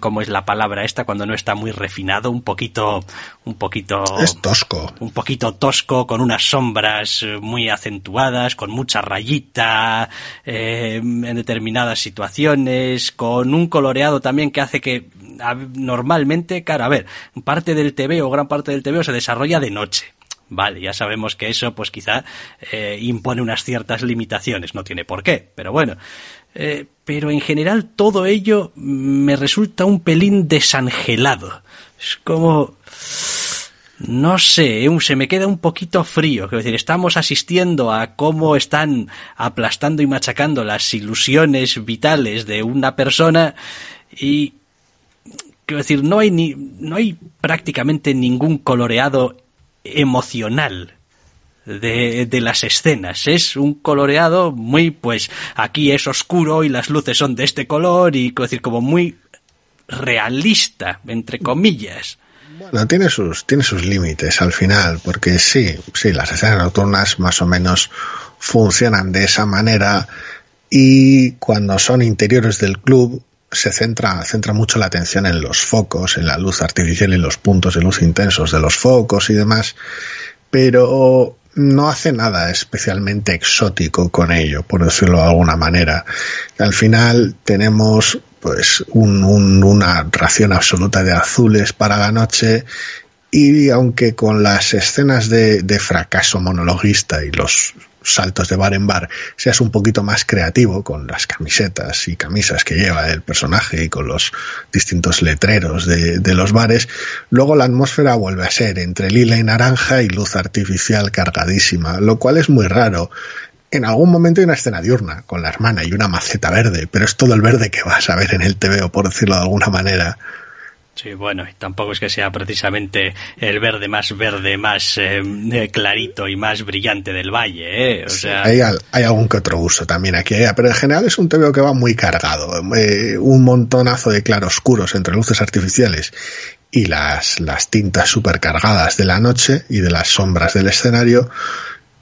¿cómo es la palabra esta cuando no está muy refinado un poquito un poquito es tosco. un poquito tosco con unas sombras eh, muy acentuadas con mucha rayita eh, en determinadas situaciones con un coloreado también que hace que normalmente claro a ver parte del TV o gran parte del TV se desarrolla de noche Vale, ya sabemos que eso pues quizá eh, impone unas ciertas limitaciones, no tiene por qué, pero bueno. Eh, pero en general todo ello me resulta un pelín desangelado. Es como... No sé, se me queda un poquito frío. Quiero decir, estamos asistiendo a cómo están aplastando y machacando las ilusiones vitales de una persona y quiero decir, no hay ni, no hay prácticamente ningún coloreado emocional de, de, las escenas. Es un coloreado muy, pues, aquí es oscuro y las luces son de este color y, decir, como muy realista, entre comillas. Bueno, tiene sus, tiene sus límites al final, porque sí, sí, las escenas nocturnas más o menos funcionan de esa manera y cuando son interiores del club se centra, centra mucho la atención en los focos, en la luz artificial y los puntos de luz intensos de los focos y demás, pero no hace nada especialmente exótico con ello, por decirlo de alguna manera. Al final tenemos pues un, una ración absoluta de azules para la noche y aunque con las escenas de, de fracaso monologuista y los saltos de bar en bar, seas un poquito más creativo con las camisetas y camisas que lleva el personaje y con los distintos letreros de, los bares, luego la atmósfera vuelve a ser entre lila y naranja y luz artificial cargadísima, lo cual es muy raro. En algún momento hay una escena diurna con la hermana y una maceta verde, pero es todo el verde que vas a ver en el TVO, por decirlo de alguna manera. Sí, bueno, tampoco es que sea precisamente el verde más verde, más eh, eh, clarito y más brillante del valle, ¿eh? O sea... hay, hay, algún que otro uso también aquí, ¿eh? pero en general es un TVO que va muy cargado, un montonazo de claroscuros entre luces artificiales y las, las tintas supercargadas de la noche y de las sombras del escenario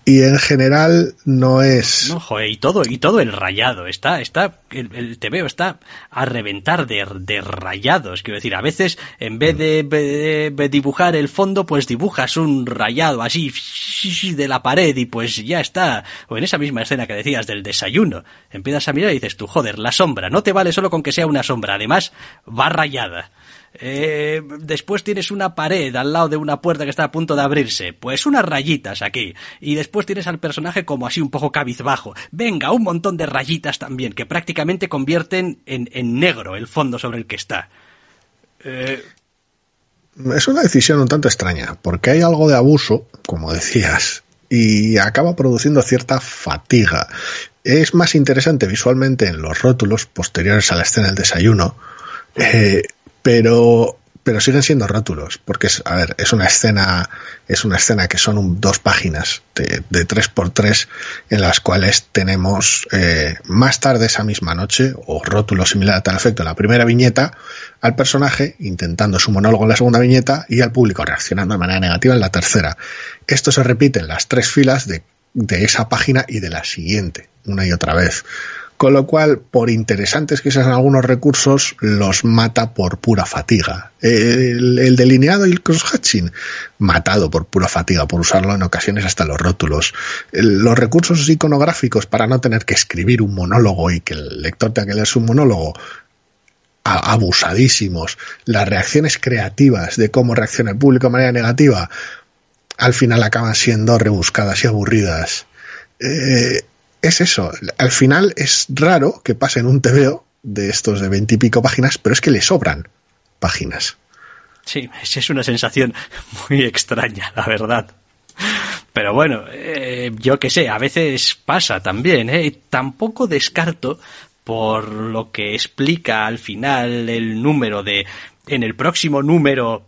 y en general no es. No joder, y todo y todo el rayado está está el, el TVO está a reventar de, de, rayados quiero decir a veces en vez de, de, dibujar el fondo pues dibujas un rayado así de la pared y pues ya está. O en esa misma escena que decías del desayuno empiezas a mirar y dices tú joder la sombra no te vale solo con que sea una sombra además va rayada eh, después tienes una pared al lado de una puerta que está a punto de abrirse. Pues unas rayitas aquí. Y después tienes al personaje como así un poco cabizbajo. Venga, un montón de rayitas también, que prácticamente convierten en, en negro el fondo sobre el que está. Eh, es una decisión un tanto extraña, porque hay algo de abuso, como decías, y acaba produciendo cierta fatiga. Es más interesante visualmente en los rótulos posteriores a la escena del desayuno, eh, pero pero siguen siendo rótulos, porque es, a ver, es una escena, es una escena que son dos páginas de, de, tres por tres en las cuales tenemos eh, más tarde esa misma noche, o rótulo similar a tal efecto en la primera viñeta, al personaje intentando su monólogo en la segunda viñeta y al público reaccionando de manera negativa en la tercera. Esto se repite en las tres filas de, de esa página y de la siguiente, una y otra vez. Con lo cual, por interesantes que sean algunos recursos, los mata por pura fatiga. El, delineado y el crosshatching, matado por pura fatiga, por usarlo en ocasiones hasta los rótulos. Los recursos iconográficos para no tener que escribir un monólogo y que el lector tenga que leer su monólogo, abusadísimos. Las reacciones creativas de cómo reacciona el público de manera negativa, al final acaban siendo rebuscadas y aburridas. Eh, es eso. Al final es raro que pasen un TVO de estos de veintipico páginas, pero es que le sobran páginas. Sí, es una sensación muy extraña, la verdad. Pero bueno, eh, yo qué sé, a veces pasa también. ¿eh? Tampoco descarto, por lo que explica al final el número de. En el próximo número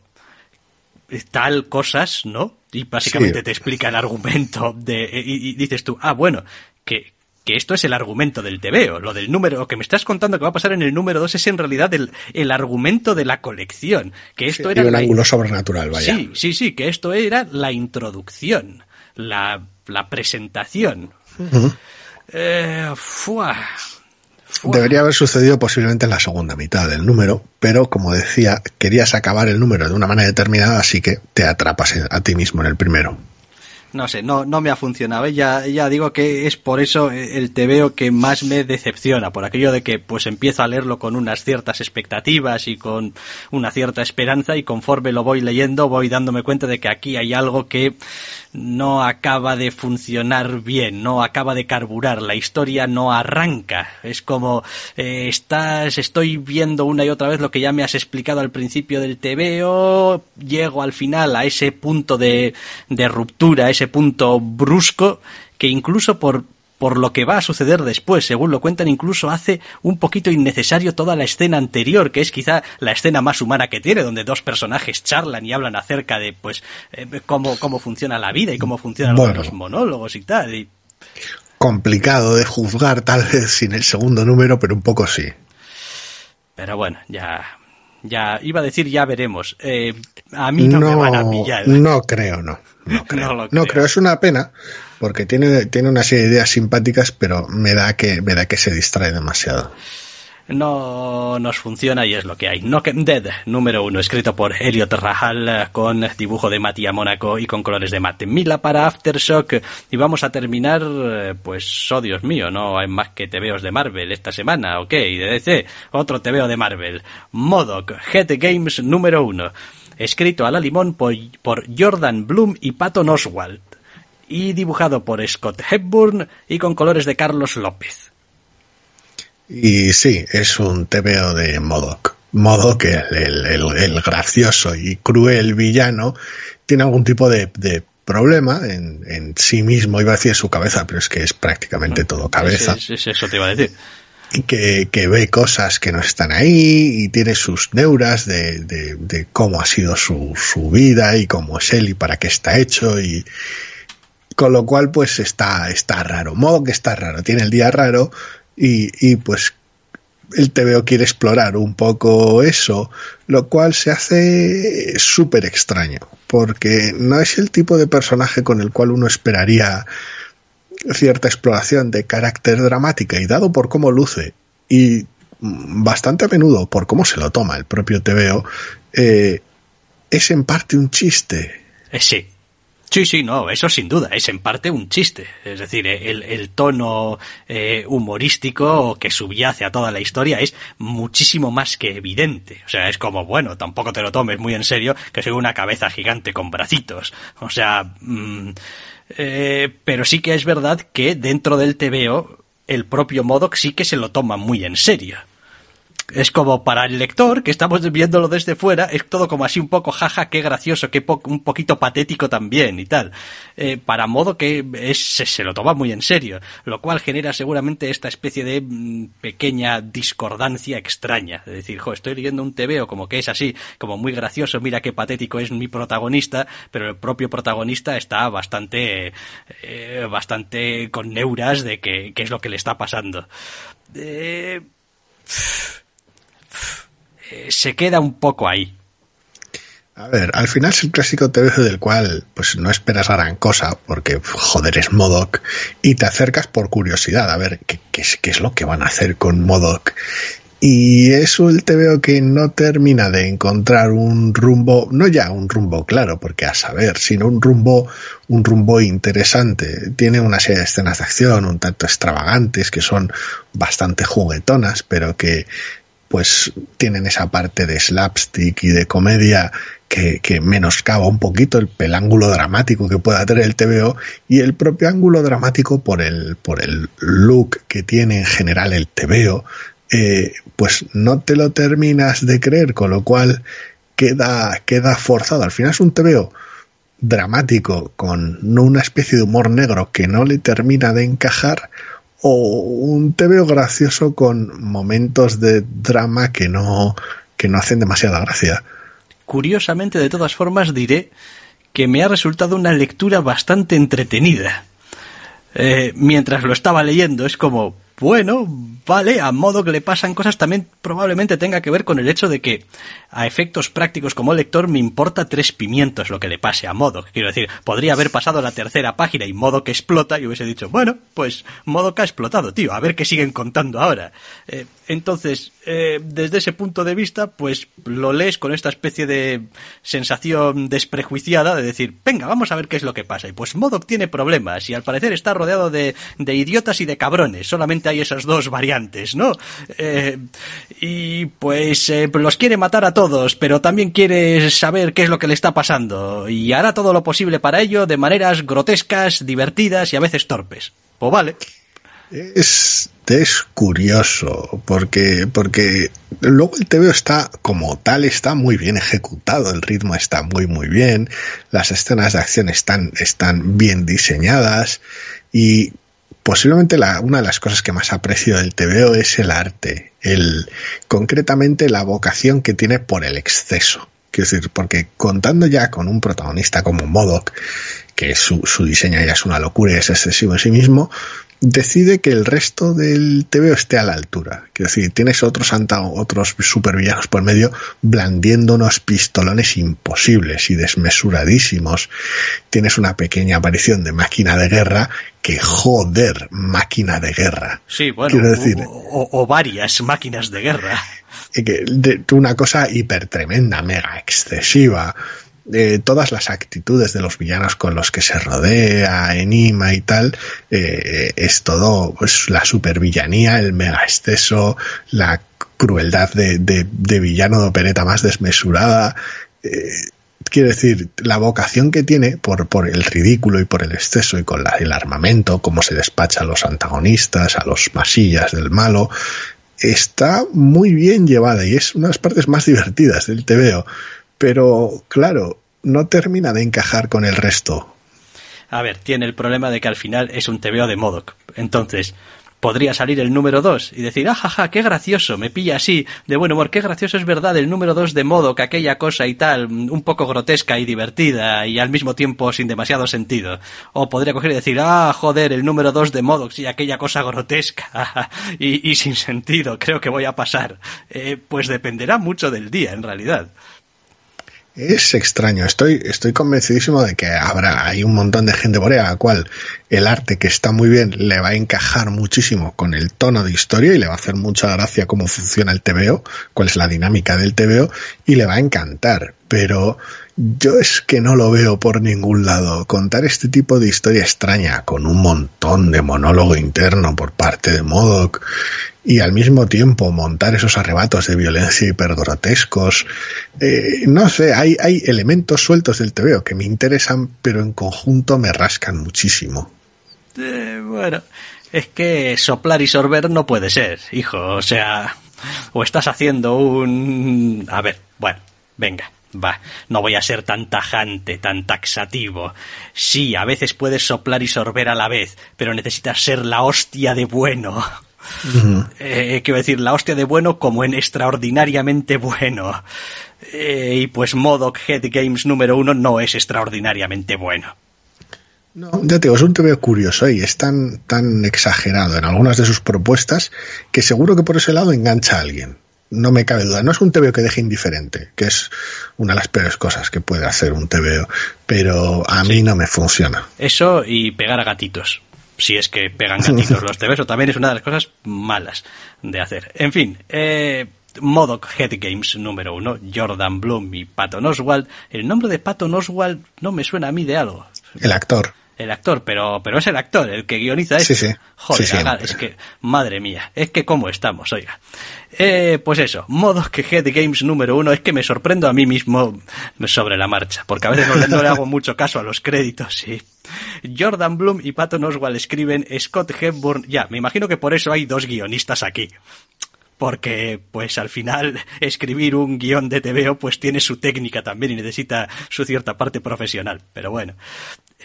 tal cosas, ¿no? Y básicamente te explica el argumento de y, y, dices tú, ah, bueno, que, que esto es el argumento del TVO, lo del número, que me estás contando que va a pasar en el número 2 es en realidad el, el argumento de la colección, que esto era... un ángulo sobrenatural, vaya. Sí, sí, sí, que esto era la introducción, la, la presentación. eh, Debería haber sucedido posiblemente en la segunda mitad del número, pero como decía, querías acabar el número de una manera determinada, así que te atrapas a ti mismo en el primero no sé, no, no me ha funcionado. Ya, ya digo que es por eso el TVO que más me decepciona, por aquello de que pues empiezo a leerlo con unas ciertas expectativas y con una cierta esperanza y conforme lo voy leyendo voy dándome cuenta de que aquí hay algo que no acaba de funcionar bien, no acaba de carburar, la historia no arranca. Es como eh, estás, estoy viendo una y otra vez lo que ya me has explicado al principio del TVO, llego al final a ese punto de, de ruptura, ese punto brusco que incluso por por lo que va a suceder después, según lo cuentan, incluso hace un poquito innecesario toda la escena anterior, que es quizá la escena más humana que tiene, donde dos personajes charlan y hablan acerca de, pues, eh, cómo, cómo funciona la vida y cómo funcionan los monólogos y tal. Y... Complicado de juzgar, tal vez sin el segundo número, pero un poco sí. Pero bueno, ya, ya iba a decir ya veremos. Eh, a mí no, me van a pillar. No creo, no. No creo. no creo. Es una pena porque tiene, tiene una serie de ideas simpáticas, pero me da que, me da que se distrae demasiado no nos funciona y es lo que hay. Knock'em Dead, número uno, escrito por Elliot Rahal, con dibujo de Matías Mónaco y con colores de Mate Mila para Aftershock. Y vamos a terminar, pues, oh Dios mío, no hay más que TVOs de Marvel esta semana, ok, y de DC, otro TVO de Marvel. Modoc, Head Games número uno, escrito a la limón por, por Jordan Bloom y Patton Oswald y dibujado por Scott Hepburn y con colores de Carlos López. Y sí, es un TVO de Modoc. Modoc, el, el, gracioso y cruel villano, tiene algún tipo de, problema en, sí mismo, iba a decir su cabeza, pero es que es prácticamente todo cabeza. eso te iba a decir. Y que, que, ve cosas que no están ahí y tiene sus neuras de, de, de cómo ha sido su, su, vida y cómo es él y para qué está hecho y, con lo cual, pues está, está raro. Modo que está raro. Tiene el día raro y, y pues el TVO quiere explorar un poco eso, lo cual se hace súper extraño, porque no es el tipo de personaje con el cual uno esperaría cierta exploración de carácter dramática y dado por cómo luce y bastante a menudo por cómo se lo toma el propio TVO, eh, es en parte un chiste. Eh, sí, Sí, sí, no, eso sin duda, es en parte un chiste. Es decir, el, el tono eh, humorístico que subyace a toda la historia es muchísimo más que evidente. O sea, es como, bueno, tampoco te lo tomes muy en serio, que soy una cabeza gigante con bracitos. O sea, mm, eh, pero sí que es verdad que dentro del TVO, el propio Modoc sí que se lo toma muy en serio es como para el lector, que estamos viéndolo desde fuera, es todo como así un poco jaja, qué gracioso, qué un poquito patético también y tal. Eh, para modo que es, se, lo toma muy en serio, lo cual genera seguramente esta especie de mm, pequeña discordancia extraña. Es decir, jo, estoy leyendo un TVO como que es así, como muy gracioso, mira qué patético es mi protagonista, pero el propio protagonista está bastante, eh, bastante con neuras de qué es lo que le está pasando. Eh, se queda un poco ahí. A ver, al final es el clásico TV del cual pues no esperas gran cosa porque joder es Modoc y te acercas por curiosidad a ver qué es lo que van a hacer con Modoc y es un TVO que no termina de encontrar un rumbo, no ya un rumbo claro, porque a saber, sino un rumbo, un rumbo interesante. Tiene una serie de escenas de acción un tanto extravagantes que son bastante juguetonas, pero que pues tienen esa parte de slapstick y de comedia que, menoscaba un poquito el, el, ángulo dramático que pueda tener el TVO y el propio ángulo dramático por el, por el look que tiene en general el TVO eh, pues no te lo terminas de creer, con lo cual queda, queda forzado. Al final es un TVO dramático con una especie de humor negro que no le termina de encajar o un TVO gracioso con momentos de drama que no, que no hacen demasiada gracia. Curiosamente, de todas formas, diré que me ha resultado una lectura bastante entretenida. Eh, mientras lo estaba leyendo, es como, bueno, vale, a modo que le pasan cosas también probablemente tenga que ver con el hecho de que a efectos prácticos como lector me importa tres pimientos lo que le pase a modo. Quiero decir, podría haber pasado la tercera página y modo que explota y hubiese dicho, bueno, pues modo que ha explotado, tío, a ver qué siguen contando ahora. Eh, entonces, eh, desde ese punto de vista, pues lo lees con esta especie de sensación desprejuiciada de decir, venga, vamos a ver qué es lo que pasa. Y pues Modoc tiene problemas y al parecer está rodeado de, de idiotas y de cabrones. Solamente hay esas dos variantes, ¿no? Eh, y pues eh, los quiere matar a todos, pero también quiere saber qué es lo que le está pasando. Y hará todo lo posible para ello de maneras grotescas, divertidas y a veces torpes. Pues vale. Es, es curioso, porque, porque luego el TVO está como tal, está muy bien ejecutado, el ritmo está muy muy bien, las escenas de acción están, están bien diseñadas y posiblemente la, una de las cosas que más aprecio del TVO es el arte, el, concretamente la vocación que tiene por el exceso. Quiero decir, porque contando ya con un protagonista como Modoc, que su, su diseño ya es una locura y es excesivo en sí mismo, decide que el resto del TVO esté a la altura. Quiero decir, tienes otros, otros supervillanos por medio blandiendo unos pistolones imposibles y desmesuradísimos. Tienes una pequeña aparición de máquina de guerra que joder, máquina de guerra. Sí, bueno, decir, o, o, varias máquinas de guerra. Que, de, una cosa hiper tremenda, mega excesiva todas las actitudes de los villanos con los que se rodea, Enima y tal, eh, es todo pues, la supervillanía, el mega exceso, la crueldad de, de, de villano de opereta más desmesurada. Eh, quiero decir, la vocación que tiene por, por el ridículo y por el exceso y con el armamento, cómo se despacha a los antagonistas, a los masillas del malo, está muy bien llevada y es una de las partes más divertidas del TVO pero claro, no termina de encajar con el resto. A ver, tiene el problema de que al final es un TVO de Modoc. Entonces, podría salir el número 2 y decir, ajaja, qué gracioso, me pilla así, de buen humor, qué gracioso es verdad el número 2 de modo que aquella cosa y tal, un poco grotesca y divertida y al mismo tiempo sin demasiado sentido. O podría coger y decir, ah, joder, el número 2 de modo, y aquella cosa grotesca y, y, sin sentido, creo que voy a pasar. Eh, pues dependerá mucho del día, en realidad. Es extraño, estoy, estoy convencidísimo de que habrá, hay un montón de gente por a la cual el arte que está muy bien le va a encajar muchísimo con el tono de historia y le va a hacer mucha gracia cómo funciona el TVO, cuál es la dinámica del TVO y le va a encantar, pero yo es que no lo veo por ningún lado. Contar este tipo de historia extraña con un montón de monólogo interno por parte de Modoc y al mismo tiempo montar esos arrebatos de violencia hipergrotescos. Eh, no sé, hay, hay elementos sueltos del TVO que me interesan, pero en conjunto me rascan muchísimo. Eh, bueno, es que soplar y sorber no puede ser, hijo. O sea, o estás haciendo un... A ver, bueno, venga, Va, no voy a ser tan tajante, tan taxativo. Sí, a veces puedes soplar y sorber a la vez, pero necesitas ser la hostia de bueno. Eh, quiero decir, la hostia de bueno como en extraordinariamente bueno. Eh, y pues Modoc Head Games número uno no es extraordinariamente bueno. No, ya te digo, es un TV curioso y es tan, tan exagerado en algunas de sus propuestas que seguro que por ese lado engancha a alguien. No me cabe duda. No es un TVO que deje indiferente, que es una de las peores cosas que puede hacer un TVO, pero a mí no me funciona. Eso y pegar a gatitos. Si es que pegan gatitos los TVs, o también es una de las cosas malas de hacer. En fin, eh, Modoc Head Games número uno, Jordan Bloom y Patton Oswald. El nombre de Patton Oswald no me suena a mí de algo. El actor el actor, pero, pero es el actor el que guioniza esto. Sí, sí. Joder, es que, madre mía, es que cómo estamos, oiga. Eh, pues eso, modo que Head Games número uno, es que me sorprendo a mí mismo sobre la marcha, porque a veces no, le hago mucho caso a los créditos, sí. Jordan Bloom y Patton Oswald escriben Scott Hepburn, ya, me imagino que por eso hay dos guionistas aquí porque pues al final escribir un guion de TVO pues tiene su técnica también y necesita su cierta parte profesional. Pero bueno.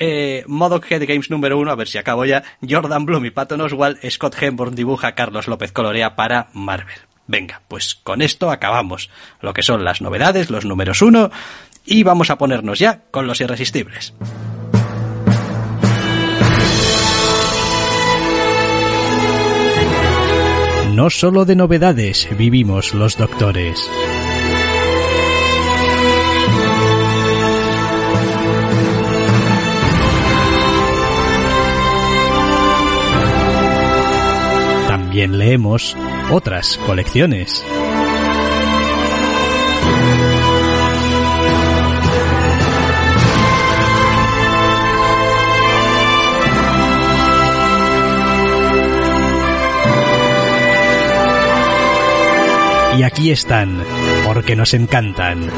Eh, Head Games número uno, a ver si acabo ya. Jordan Bloom y Patton Oswald, Scott Hemborn dibuja, Carlos López colorea para Marvel. Venga, pues con esto acabamos lo que son las novedades, los números uno, y vamos a ponernos ya con los irresistibles. No solo de novedades vivimos los doctores. También leemos otras colecciones. Y aquí están, porque nos encantan.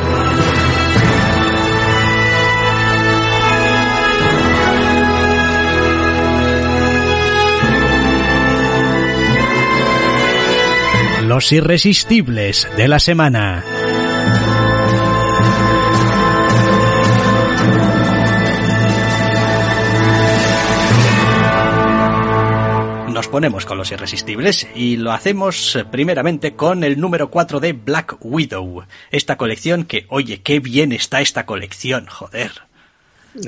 Los irresistibles de la semana. Ponemos con los irresistibles y lo hacemos eh, primeramente con el número 4 de Black Widow. Esta colección que, oye, qué bien está esta colección, joder.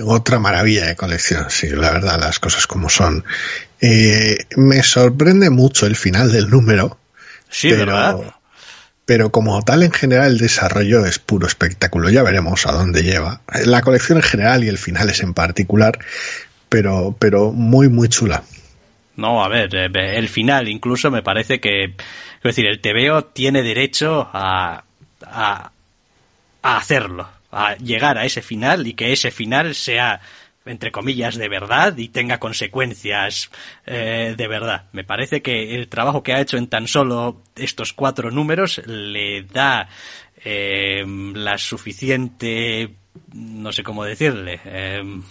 Otra maravilla de colección, sí, la verdad, las cosas como son. Eh, me sorprende mucho el final del número. Sí, pero, Pero como tal, en general, el desarrollo es puro espectáculo. Ya veremos a dónde lleva. La colección en general y el final es en particular, pero, pero muy, muy chula. No, a ver, eh, el final incluso me parece que, es decir, el TVO tiene derecho a, a, hacerlo, a llegar a ese final y que ese final sea entre comillas, de verdad y tenga consecuencias eh, de verdad. Me parece que el trabajo que ha hecho en tan solo estos cuatro números le da eh, la suficiente no sé cómo decirle, em,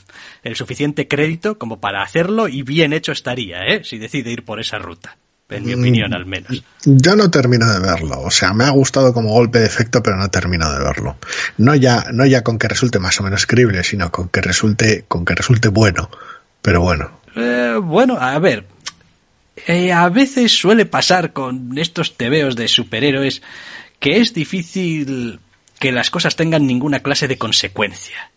el suficiente crédito como para hacerlo y bien hecho estaría, ¿eh? Si decide ir por esa ruta. En mi opinión, al menos. Yo no termino de verlo. O sea, me ha gustado como golpe de efecto, pero no termino de verlo. No ya, no ya con que resulte más o menos creíble, sino con que resulte, con que resulte bueno. Pero bueno. Eh, bueno, a ver. Eh, a veces suele pasar con estos tebeos de superhéroes que es difícil que las cosas tengan ninguna clase de consecuencia.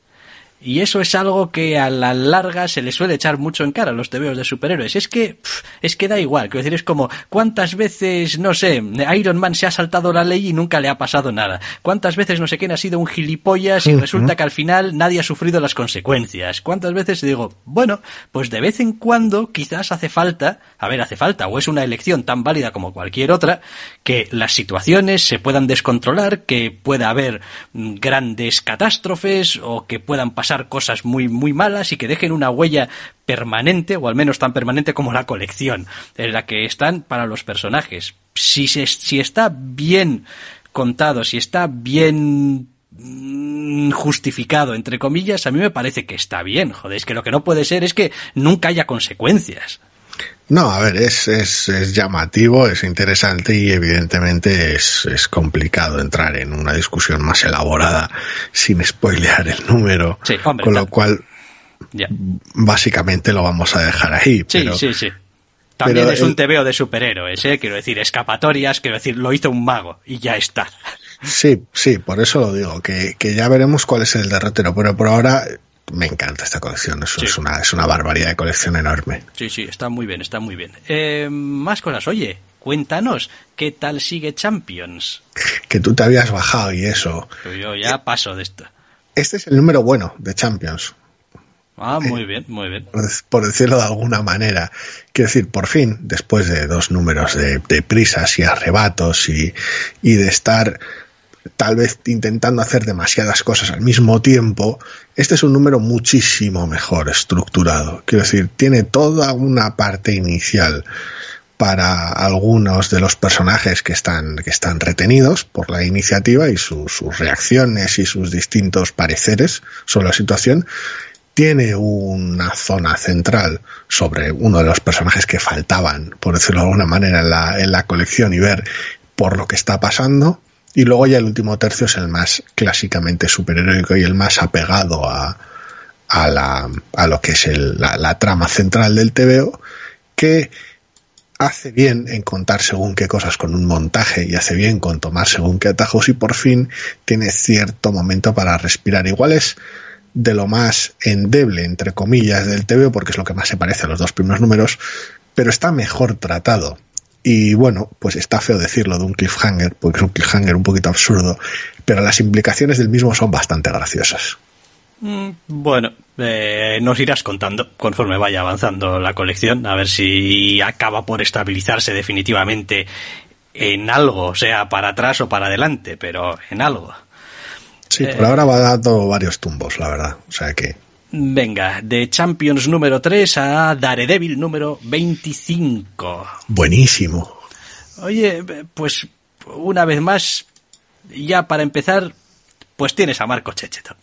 Y eso es algo que a la larga se le suele echar mucho en cara a los tebeos de superhéroes. Es que, es que da igual. Quiero decir, es como, ¿cuántas veces, no sé, Iron Man se ha saltado la ley y nunca le ha pasado nada? ¿Cuántas veces no sé quién ha sido un gilipollas y resulta que al final nadie ha sufrido las consecuencias? ¿Cuántas veces digo, bueno, pues de vez en cuando quizás hace falta, a ver, hace falta, o es una elección tan válida como cualquier otra, que las situaciones se puedan descontrolar, que pueda haber mm, grandes catástrofes o que puedan pasar cosas muy, muy malas y que dejen una huella permanente, o al menos tan permanente como la colección, en la que están para los personajes. Si, si está bien contado, si está bien mm, justificado, entre comillas, a mí me parece que está bien. Joder, es que lo que no puede ser es que nunca haya consecuencias. No, a ver, es, es, es, llamativo, es interesante y evidentemente es, es, complicado entrar en una discusión más elaborada sin spoilear el número. Sí, hombre, con lo cual, yeah. básicamente lo vamos a dejar ahí. Sí, pero, sí, sí. También es un TVO de superhéroes, ¿eh? Quiero decir, escapatorias, quiero decir, lo hizo un mago y ya está. Sí, sí, por eso lo digo, que, que ya veremos cuál es el derrotero, pero por ahora me encanta esta colección, eso sí. es, una, es una barbaridad de colección enorme. Sí, sí, está muy bien, está muy bien. Eh, más cosas, oye, cuéntanos, ¿qué tal sigue Champions? Que tú te habías bajado y eso. Yo ya paso de esto. Este es el número bueno de Champions. Ah, muy eh, bien, muy bien. Por, por, decirlo de alguna manera. Quiero decir, por fin, después de dos números de, de prisas y arrebatos y, y de estar tal vez intentando hacer demasiadas cosas al mismo tiempo, este es un número muchísimo mejor estructurado. Quiero decir, tiene toda una parte inicial para algunos de los personajes que están, que están retenidos por la iniciativa y su, sus reacciones y sus distintos pareceres sobre la situación. Tiene una zona central sobre uno de los personajes que faltaban, por decirlo de alguna manera, en la, en la colección y ver por lo que está pasando y luego ya el último tercio es el más clásicamente superheroico y el más apegado a, a, la, a lo que es la, trama central del TVO, que hace bien en contar según qué cosas con un montaje y hace bien con tomar según qué atajos y por fin tiene cierto momento para respirar. Igual es de lo más endeble, entre comillas, del TVO, porque es lo que más se parece a los dos primeros números, pero está mejor tratado. Y bueno, pues está feo decirlo de un cliffhanger, porque es un cliffhanger un poquito absurdo, pero las implicaciones del mismo son bastante graciosas. Mm, bueno, eh, nos irás contando conforme vaya avanzando la colección, a ver si acaba por estabilizarse definitivamente en algo, sea para atrás o para adelante, pero en algo. Sí, por eh, ahora va dando varios tumbos, la verdad. O sea que Venga, de Champions número 3 a Daredevil número 25. Buenísimo. Oye, pues una vez más, ya para empezar, pues tienes a Marco Checheto.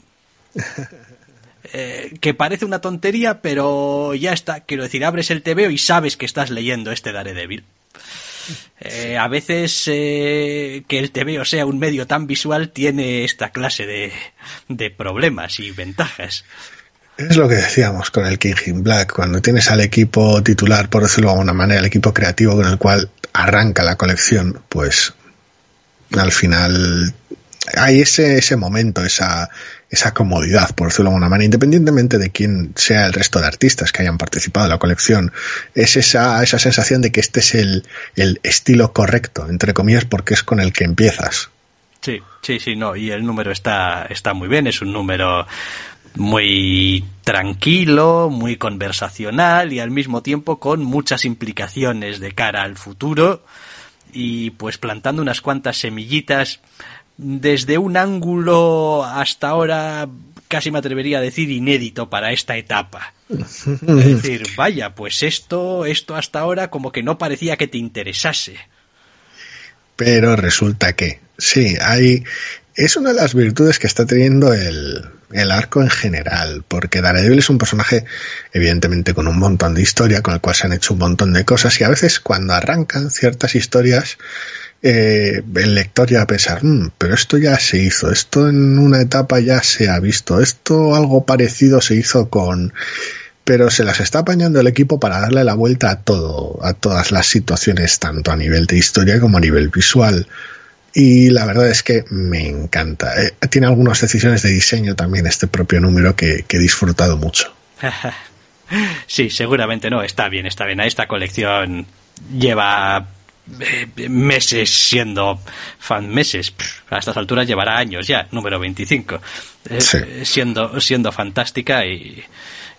eh, que parece una tontería, pero ya está. Quiero decir, abres el TVO y sabes que estás leyendo este Daredevil. Eh, a veces eh, que el TVO sea un medio tan visual tiene esta clase de, de problemas y ventajas. Es lo que decíamos con el King in Black, cuando tienes al equipo titular, por decirlo de alguna manera, el equipo creativo con el cual arranca la colección, pues al final hay ese, ese momento, esa, esa comodidad, por decirlo de alguna manera, independientemente de quién sea el resto de artistas que hayan participado en la colección, es esa, esa sensación de que este es el, el estilo correcto, entre comillas, porque es con el que empiezas. Sí, sí, sí, no, y el número está, está muy bien, es un número muy tranquilo, muy conversacional y al mismo tiempo con muchas implicaciones de cara al futuro y pues plantando unas cuantas semillitas desde un ángulo hasta ahora casi me atrevería a decir inédito para esta etapa. Es decir, vaya, pues esto, esto hasta ahora como que no parecía que te interesase. Pero resulta que, sí, hay, es una de las virtudes que está teniendo el, el arco en general, porque Daredevil es un personaje evidentemente con un montón de historia, con el cual se han hecho un montón de cosas y a veces cuando arrancan ciertas historias eh, el lector ya va a pensar, mmm, pero esto ya se hizo, esto en una etapa ya se ha visto, esto algo parecido se hizo con pero se las está apañando el equipo para darle la vuelta a todo, a todas las situaciones, tanto a nivel de historia como a nivel visual. Y la verdad es que me encanta. Eh, tiene algunas decisiones de diseño también este propio número que, que he disfrutado mucho. sí, seguramente no. Está bien, está bien. Esta colección lleva eh, meses siendo fan meses a estas alturas llevará años ya número 25 eh, sí. siendo siendo fantástica y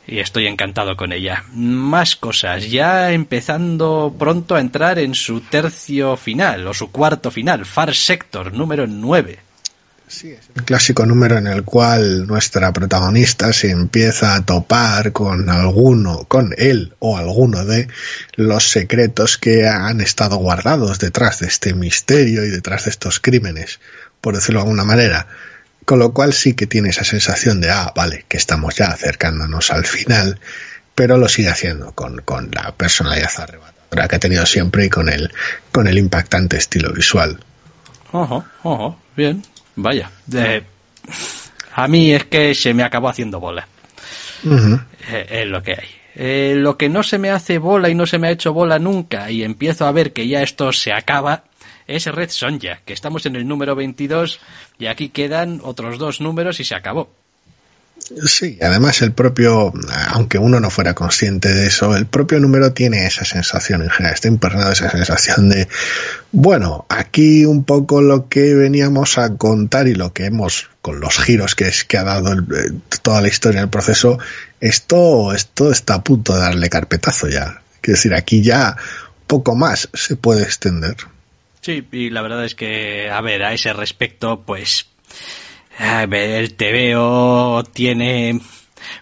y estoy encantado con ella. Más cosas, ya empezando pronto a entrar en su tercio final o su cuarto final, Far Sector número 9. Sí, es el clásico número en el cual nuestra protagonista se empieza a topar con alguno, con él o alguno de los secretos que han estado guardados detrás de este misterio y detrás de estos crímenes, por decirlo de alguna manera. Con lo cual sí que tiene esa sensación de, ah, vale, que estamos ya acercándonos al final. pero lo sigue haciendo con, con la personalidad arrebatadora que ha tenido siempre y con el, con el impactante estilo visual. Ojo, ojo, bien, vaya. a mí es que se me acabó haciendo bola. Eh, es lo que hay. Eh, lo que no se me hace bola y no se me ha hecho bola nunca y empiezo a ver que ya esto se acaba es Red Sonja, que estamos en el número 22 y aquí quedan otros dos números y se acabó. Sí, además el propio, aunque uno no fuera consciente de eso, el propio número tiene esa sensación en general, está impregnado esa sensación de, bueno, aquí un poco lo que veníamos a contar y lo que hemos, con los giros que, es, que ha dado toda la historia del proceso, esto, esto está a punto de darle carpetazo ya. Quiero decir, aquí ya poco más se puede extender. Sí, y la verdad es que, a ver, a ese respecto, pues el TVO tiene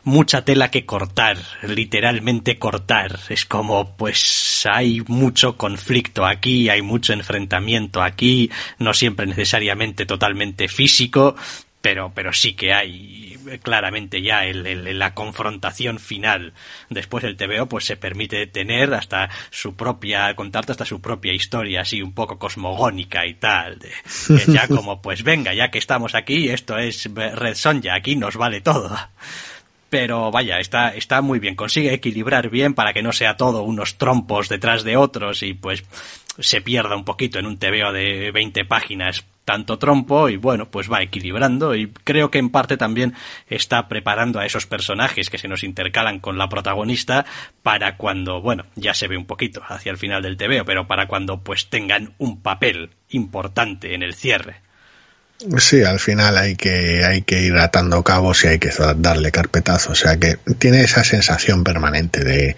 mucha tela que cortar, literalmente cortar. Es como, pues hay mucho conflicto aquí, hay mucho enfrentamiento aquí, no siempre necesariamente totalmente físico, pero, pero sí que hay claramente ya el, la confrontación final. Después el TVO pues se permite tener hasta su propia, contarte hasta su propia historia, así un poco cosmogónica y tal. De, ya como pues venga, ya que estamos aquí, esto es Red Sonja, aquí nos vale todo pero vaya, está, está muy bien, consigue equilibrar bien para que no sea todo unos trompos detrás de otros y pues se pierda un poquito en un TVO de 20 páginas tanto trompo y bueno, pues va equilibrando y creo que en parte también está preparando a esos personajes que se nos intercalan con la protagonista para cuando, bueno, ya se ve un poquito hacia el final del TVO, pero para cuando pues tengan un papel importante en el cierre. Sí, al final hay que, hay que ir atando cabos y hay que darle carpetazo. O sea que tiene esa sensación permanente de,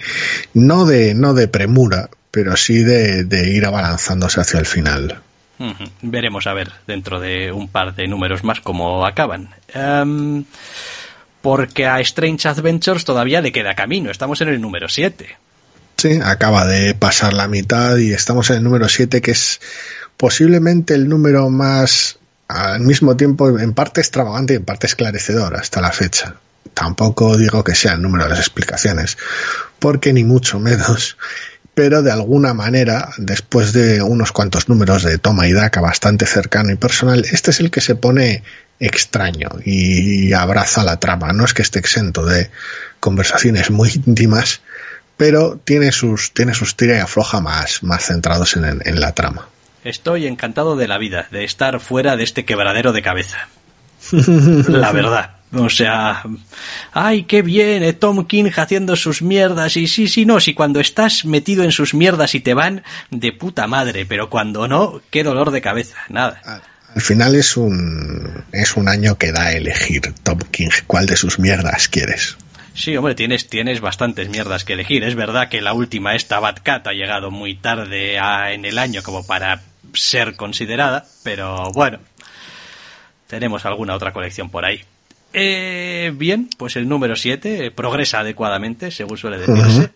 no de, no de premura, pero sí de, ir abalanzándose hacia el final. Veremos a ver dentro de un par de números más cómo acaban. Em, porque a Strange Adventures todavía le queda camino. Estamos en el número 7. Sí, acaba de pasar la mitad y estamos en el número 7, que es posiblemente el número más al mismo tiempo en parte extravagante y en parte esclarecedor hasta la fecha. Tampoco digo que sea el número de las explicaciones, porque ni mucho menos, pero de alguna manera, después de unos cuantos números de toma y daca bastante cercano y personal, este es el que se pone extraño y abraza la trama. No es que esté exento de conversaciones muy íntimas, pero tiene sus, tiene sus tira y afloja más, más centrados en la trama. Estoy encantado de la vida, de estar fuera de este quebradero de cabeza. la verdad. O sea, ay, qué bien, eh, Tom King haciendo sus mierdas y sí, sí, no, si cuando estás metido en sus mierdas y te van, de puta madre, pero cuando no, qué dolor de cabeza, nada. Al final es un, es un año que da a elegir Tom King cuál de sus mierdas quieres. Sí, hombre, tienes, tienes bastantes mierdas que elegir. Es verdad que la última, esta Bad Cat, ha llegado muy tarde en el año como para ser considerada, pero bueno, tenemos alguna otra colección por ahí. Eh, bien, pues el número 7 progresa adecuadamente, según suele decirse.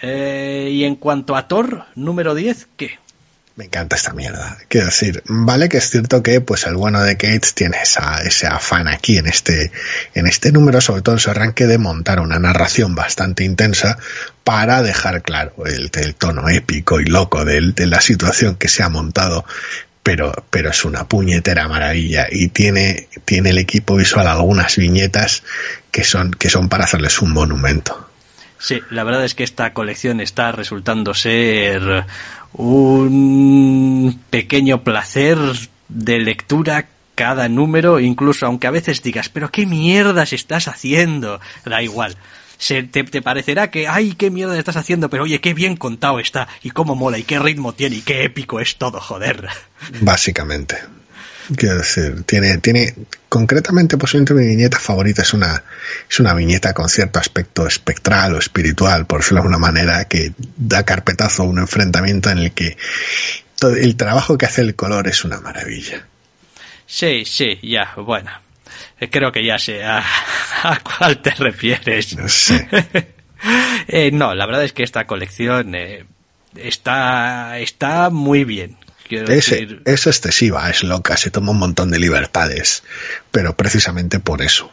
Eh, y en cuanto a Thor, número 10, ¿qué? Me encanta esta mierda. Quiero decir, vale que es cierto que pues el bueno de Gates tiene esa, ese afán aquí en este, en este número, sobre todo en su arranque de montar una narración bastante intensa para dejar claro el, tono épico y loco de, de la situación que se ha montado pero, pero es una puñetera maravilla y tiene, tiene el equipo visual algunas viñetas que son, que son para hacerles un monumento. Sí, la verdad es que esta colección está resultando ser un pequeño placer de lectura cada número, incluso aunque a veces digas, pero qué mierdas estás haciendo, da igual. Se, te, te, parecerá que, ay, qué mierda estás haciendo, pero oye, qué bien contado está, y cómo mola, y qué ritmo tiene, y qué épico es todo, joder. Básicamente. Quiero decir, tiene, tiene, concretamente, posiblemente mi viñeta favorita es una, es una viñeta con cierto aspecto espectral o espiritual, por decirlo de alguna manera, que da carpetazo a un enfrentamiento en el que todo, el trabajo que hace el color es una maravilla. Sí, sí, ya, bueno. Eh, creo que ya sé a, cuál te refieres. No sé. eh, no, la verdad es que esta colección eh, está, está muy bien es, es excesiva, es loca, se toma un montón de libertades, pero precisamente por eso.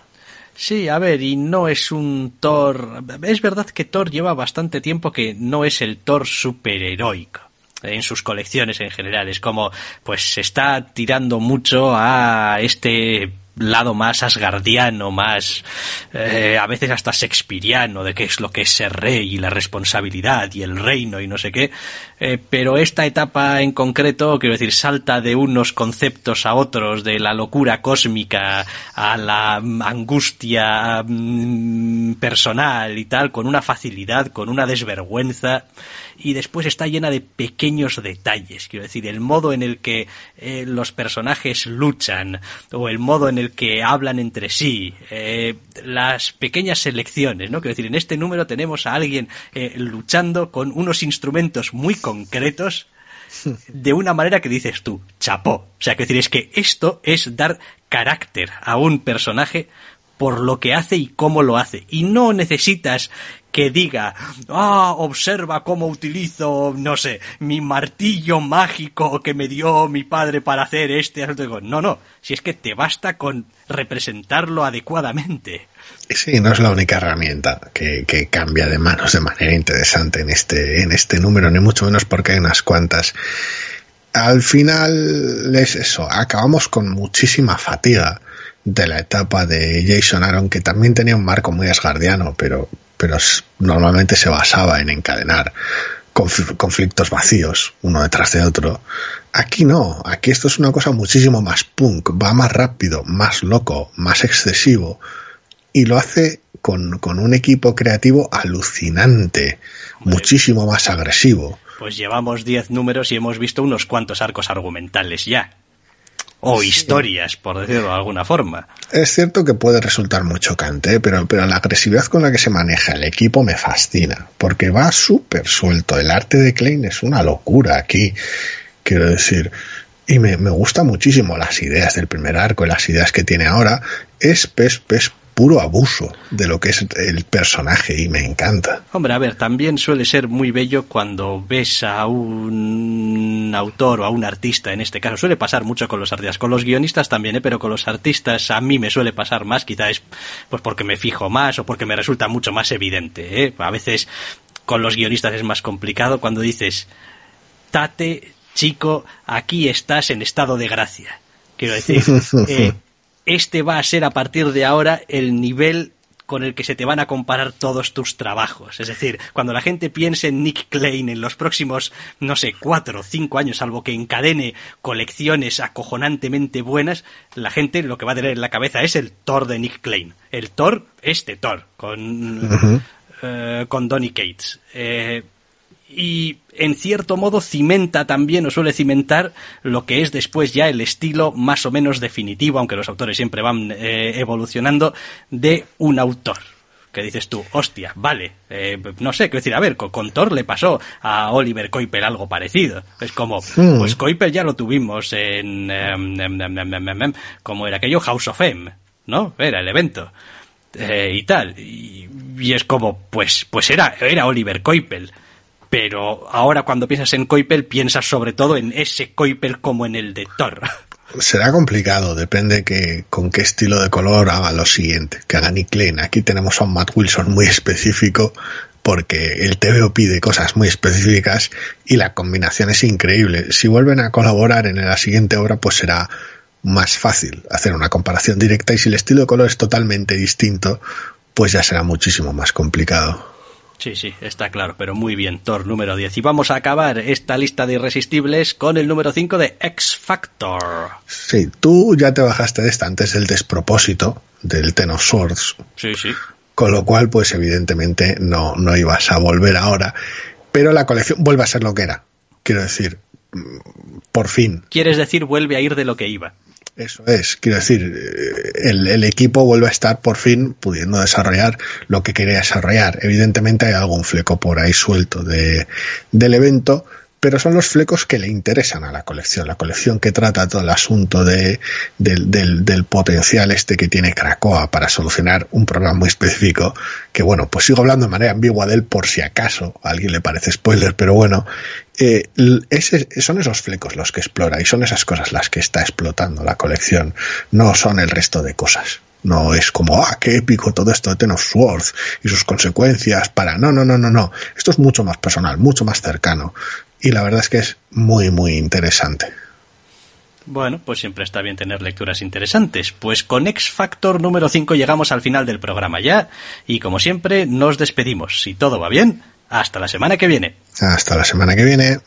Sí, a ver, y no es un Thor. Es verdad que Thor lleva bastante tiempo que no es el Thor superheroico en sus colecciones en general. Es como, pues se está tirando mucho a este lado más asgardiano, más eh, a veces hasta shakespeariano de qué es lo que es ser rey y la responsabilidad y el reino y no sé qué. Eh, pero esta etapa en concreto, quiero decir, salta de unos conceptos a otros, de la locura cósmica a la angustia mm, personal y tal, con una facilidad, con una desvergüenza y después está llena de pequeños detalles. Quiero decir, el modo en el que eh, los personajes luchan o el modo en el que hablan entre sí, eh, las pequeñas selecciones, ¿no? Quiero decir, en este número tenemos a alguien eh, luchando con unos instrumentos muy concretos de una manera que dices tú, chapó. O sea, quiero decir, es que esto es dar carácter a un personaje por lo que hace y cómo lo hace. Y no necesitas que diga, ah, observa cómo utilizo, no sé, mi martillo mágico que me dio mi padre para hacer este. No, no, si es que te basta con representarlo adecuadamente. Sí, no es la única herramienta que, que, cambia de manos de manera interesante en este, en este número, ni mucho menos porque hay unas cuantas. Al final es eso, acabamos con muchísima fatiga de la etapa de Jason Aaron, que también tenía un marco muy asgardiano, pero, pero normalmente se basaba en encadenar conflictos vacíos uno detrás de otro. Aquí no, aquí esto es una cosa muchísimo más punk, va más rápido, más loco, más excesivo y lo hace con, con un equipo creativo alucinante, muchísimo más agresivo. Pues llevamos 10 números y hemos visto unos cuantos arcos argumentales ya o historias, por decirlo de alguna forma. Es cierto que puede resultar muy chocante, pero, pero la agresividad con la que se maneja el equipo me fascina, porque va súper suelto. El arte de Klein es una locura aquí, quiero decir. Y me, me gusta muchísimo las ideas del primer arco y las ideas que tiene ahora. Es, pes pes puro abuso de lo que es el personaje y me encanta. Hombre, a ver, también suele ser muy bello cuando ves a un autor o a un artista, en este caso suele pasar mucho con los artistas, con los guionistas también, ¿eh? pero con los artistas a mí me suele pasar más, quizás es pues porque me fijo más o porque me resulta mucho más evidente. ¿eh? A veces con los guionistas es más complicado cuando dices, Tate, chico, aquí estás en estado de gracia. Quiero decir, eh, este va a ser a partir de ahora el nivel con el que se te van a comparar todos tus trabajos. Es decir, cuando la gente piense en Nick Klein en los próximos, no sé, cuatro o cinco años, salvo que encadene colecciones acojonantemente buenas, la gente lo que va a tener en la cabeza es el Thor de Nick Klein. El Thor, este Thor, con, eh, con Donny Cates. Eh, y en cierto modo cimenta también o suele cimentar lo que es después ya el estilo más o menos definitivo, aunque los autores siempre van eh, evolucionando, de un autor. Que dices tú, hostia, vale, eh, no sé, quiero decir, a ver, con, Thor le pasó a Oliver Coipel algo parecido. Es como, pues Coipel ya lo tuvimos en, em, em, em, como era aquello, House of M, ¿no? Era el evento. Eh, y tal. Y, y, es como, pues, pues era, era Oliver Coipel pero ahora cuando piensas en Coipel piensas sobre todo en ese Coipel como en el de Thor. Será complicado, depende que con qué estilo de color haga lo siguiente, que haga Nick Lane. Aquí tenemos a un Matt Wilson muy específico porque el TVO pide cosas muy específicas y la combinación es increíble. Si vuelven a colaborar en la siguiente obra, pues será más fácil hacer una comparación directa y si el estilo de color es totalmente distinto, pues ya será muchísimo más complicado. Sí, sí, está claro, pero muy bien, Thor número 10. Y vamos a acabar esta lista de irresistibles con el número 5 de X Factor. Sí, tú ya te bajaste de esta antes del despropósito del Ten of Swords. Sí, sí. Con lo cual, pues evidentemente no, no ibas a volver ahora. Pero la colección vuelve a ser lo que era. Quiero decir, mm, por fin. ¿Quieres decir vuelve a ir de lo que iba? Eso es, quiero decir, eh, el, el, equipo vuelve a estar por fin pudiendo desarrollar lo que quería desarrollar. Evidentemente hay algún fleco por ahí suelto de, del evento, pero son los flecos que le interesan a la colección, la colección que trata todo el asunto de, del, potencial este que tiene Krakoa para solucionar un problema muy específico, que bueno, pues sigo hablando de manera ambigua de él por si acaso a alguien le parece spoiler, pero bueno, eh, son esos flecos los que explora y son esas cosas las que está explotando la colección, no son el resto de cosas. No es como, ah, qué épico todo esto de Ten of Swords y sus consecuencias para... No, no, no, no, no. Esto es mucho más personal, mucho más cercano. Y la verdad es que es muy, muy interesante. Bueno, pues siempre está bien tener lecturas interesantes. Pues con X Factor número 5 llegamos al final del programa ya. Y como siempre, nos despedimos. Si todo va bien, hasta la semana que viene. Hasta la semana que viene.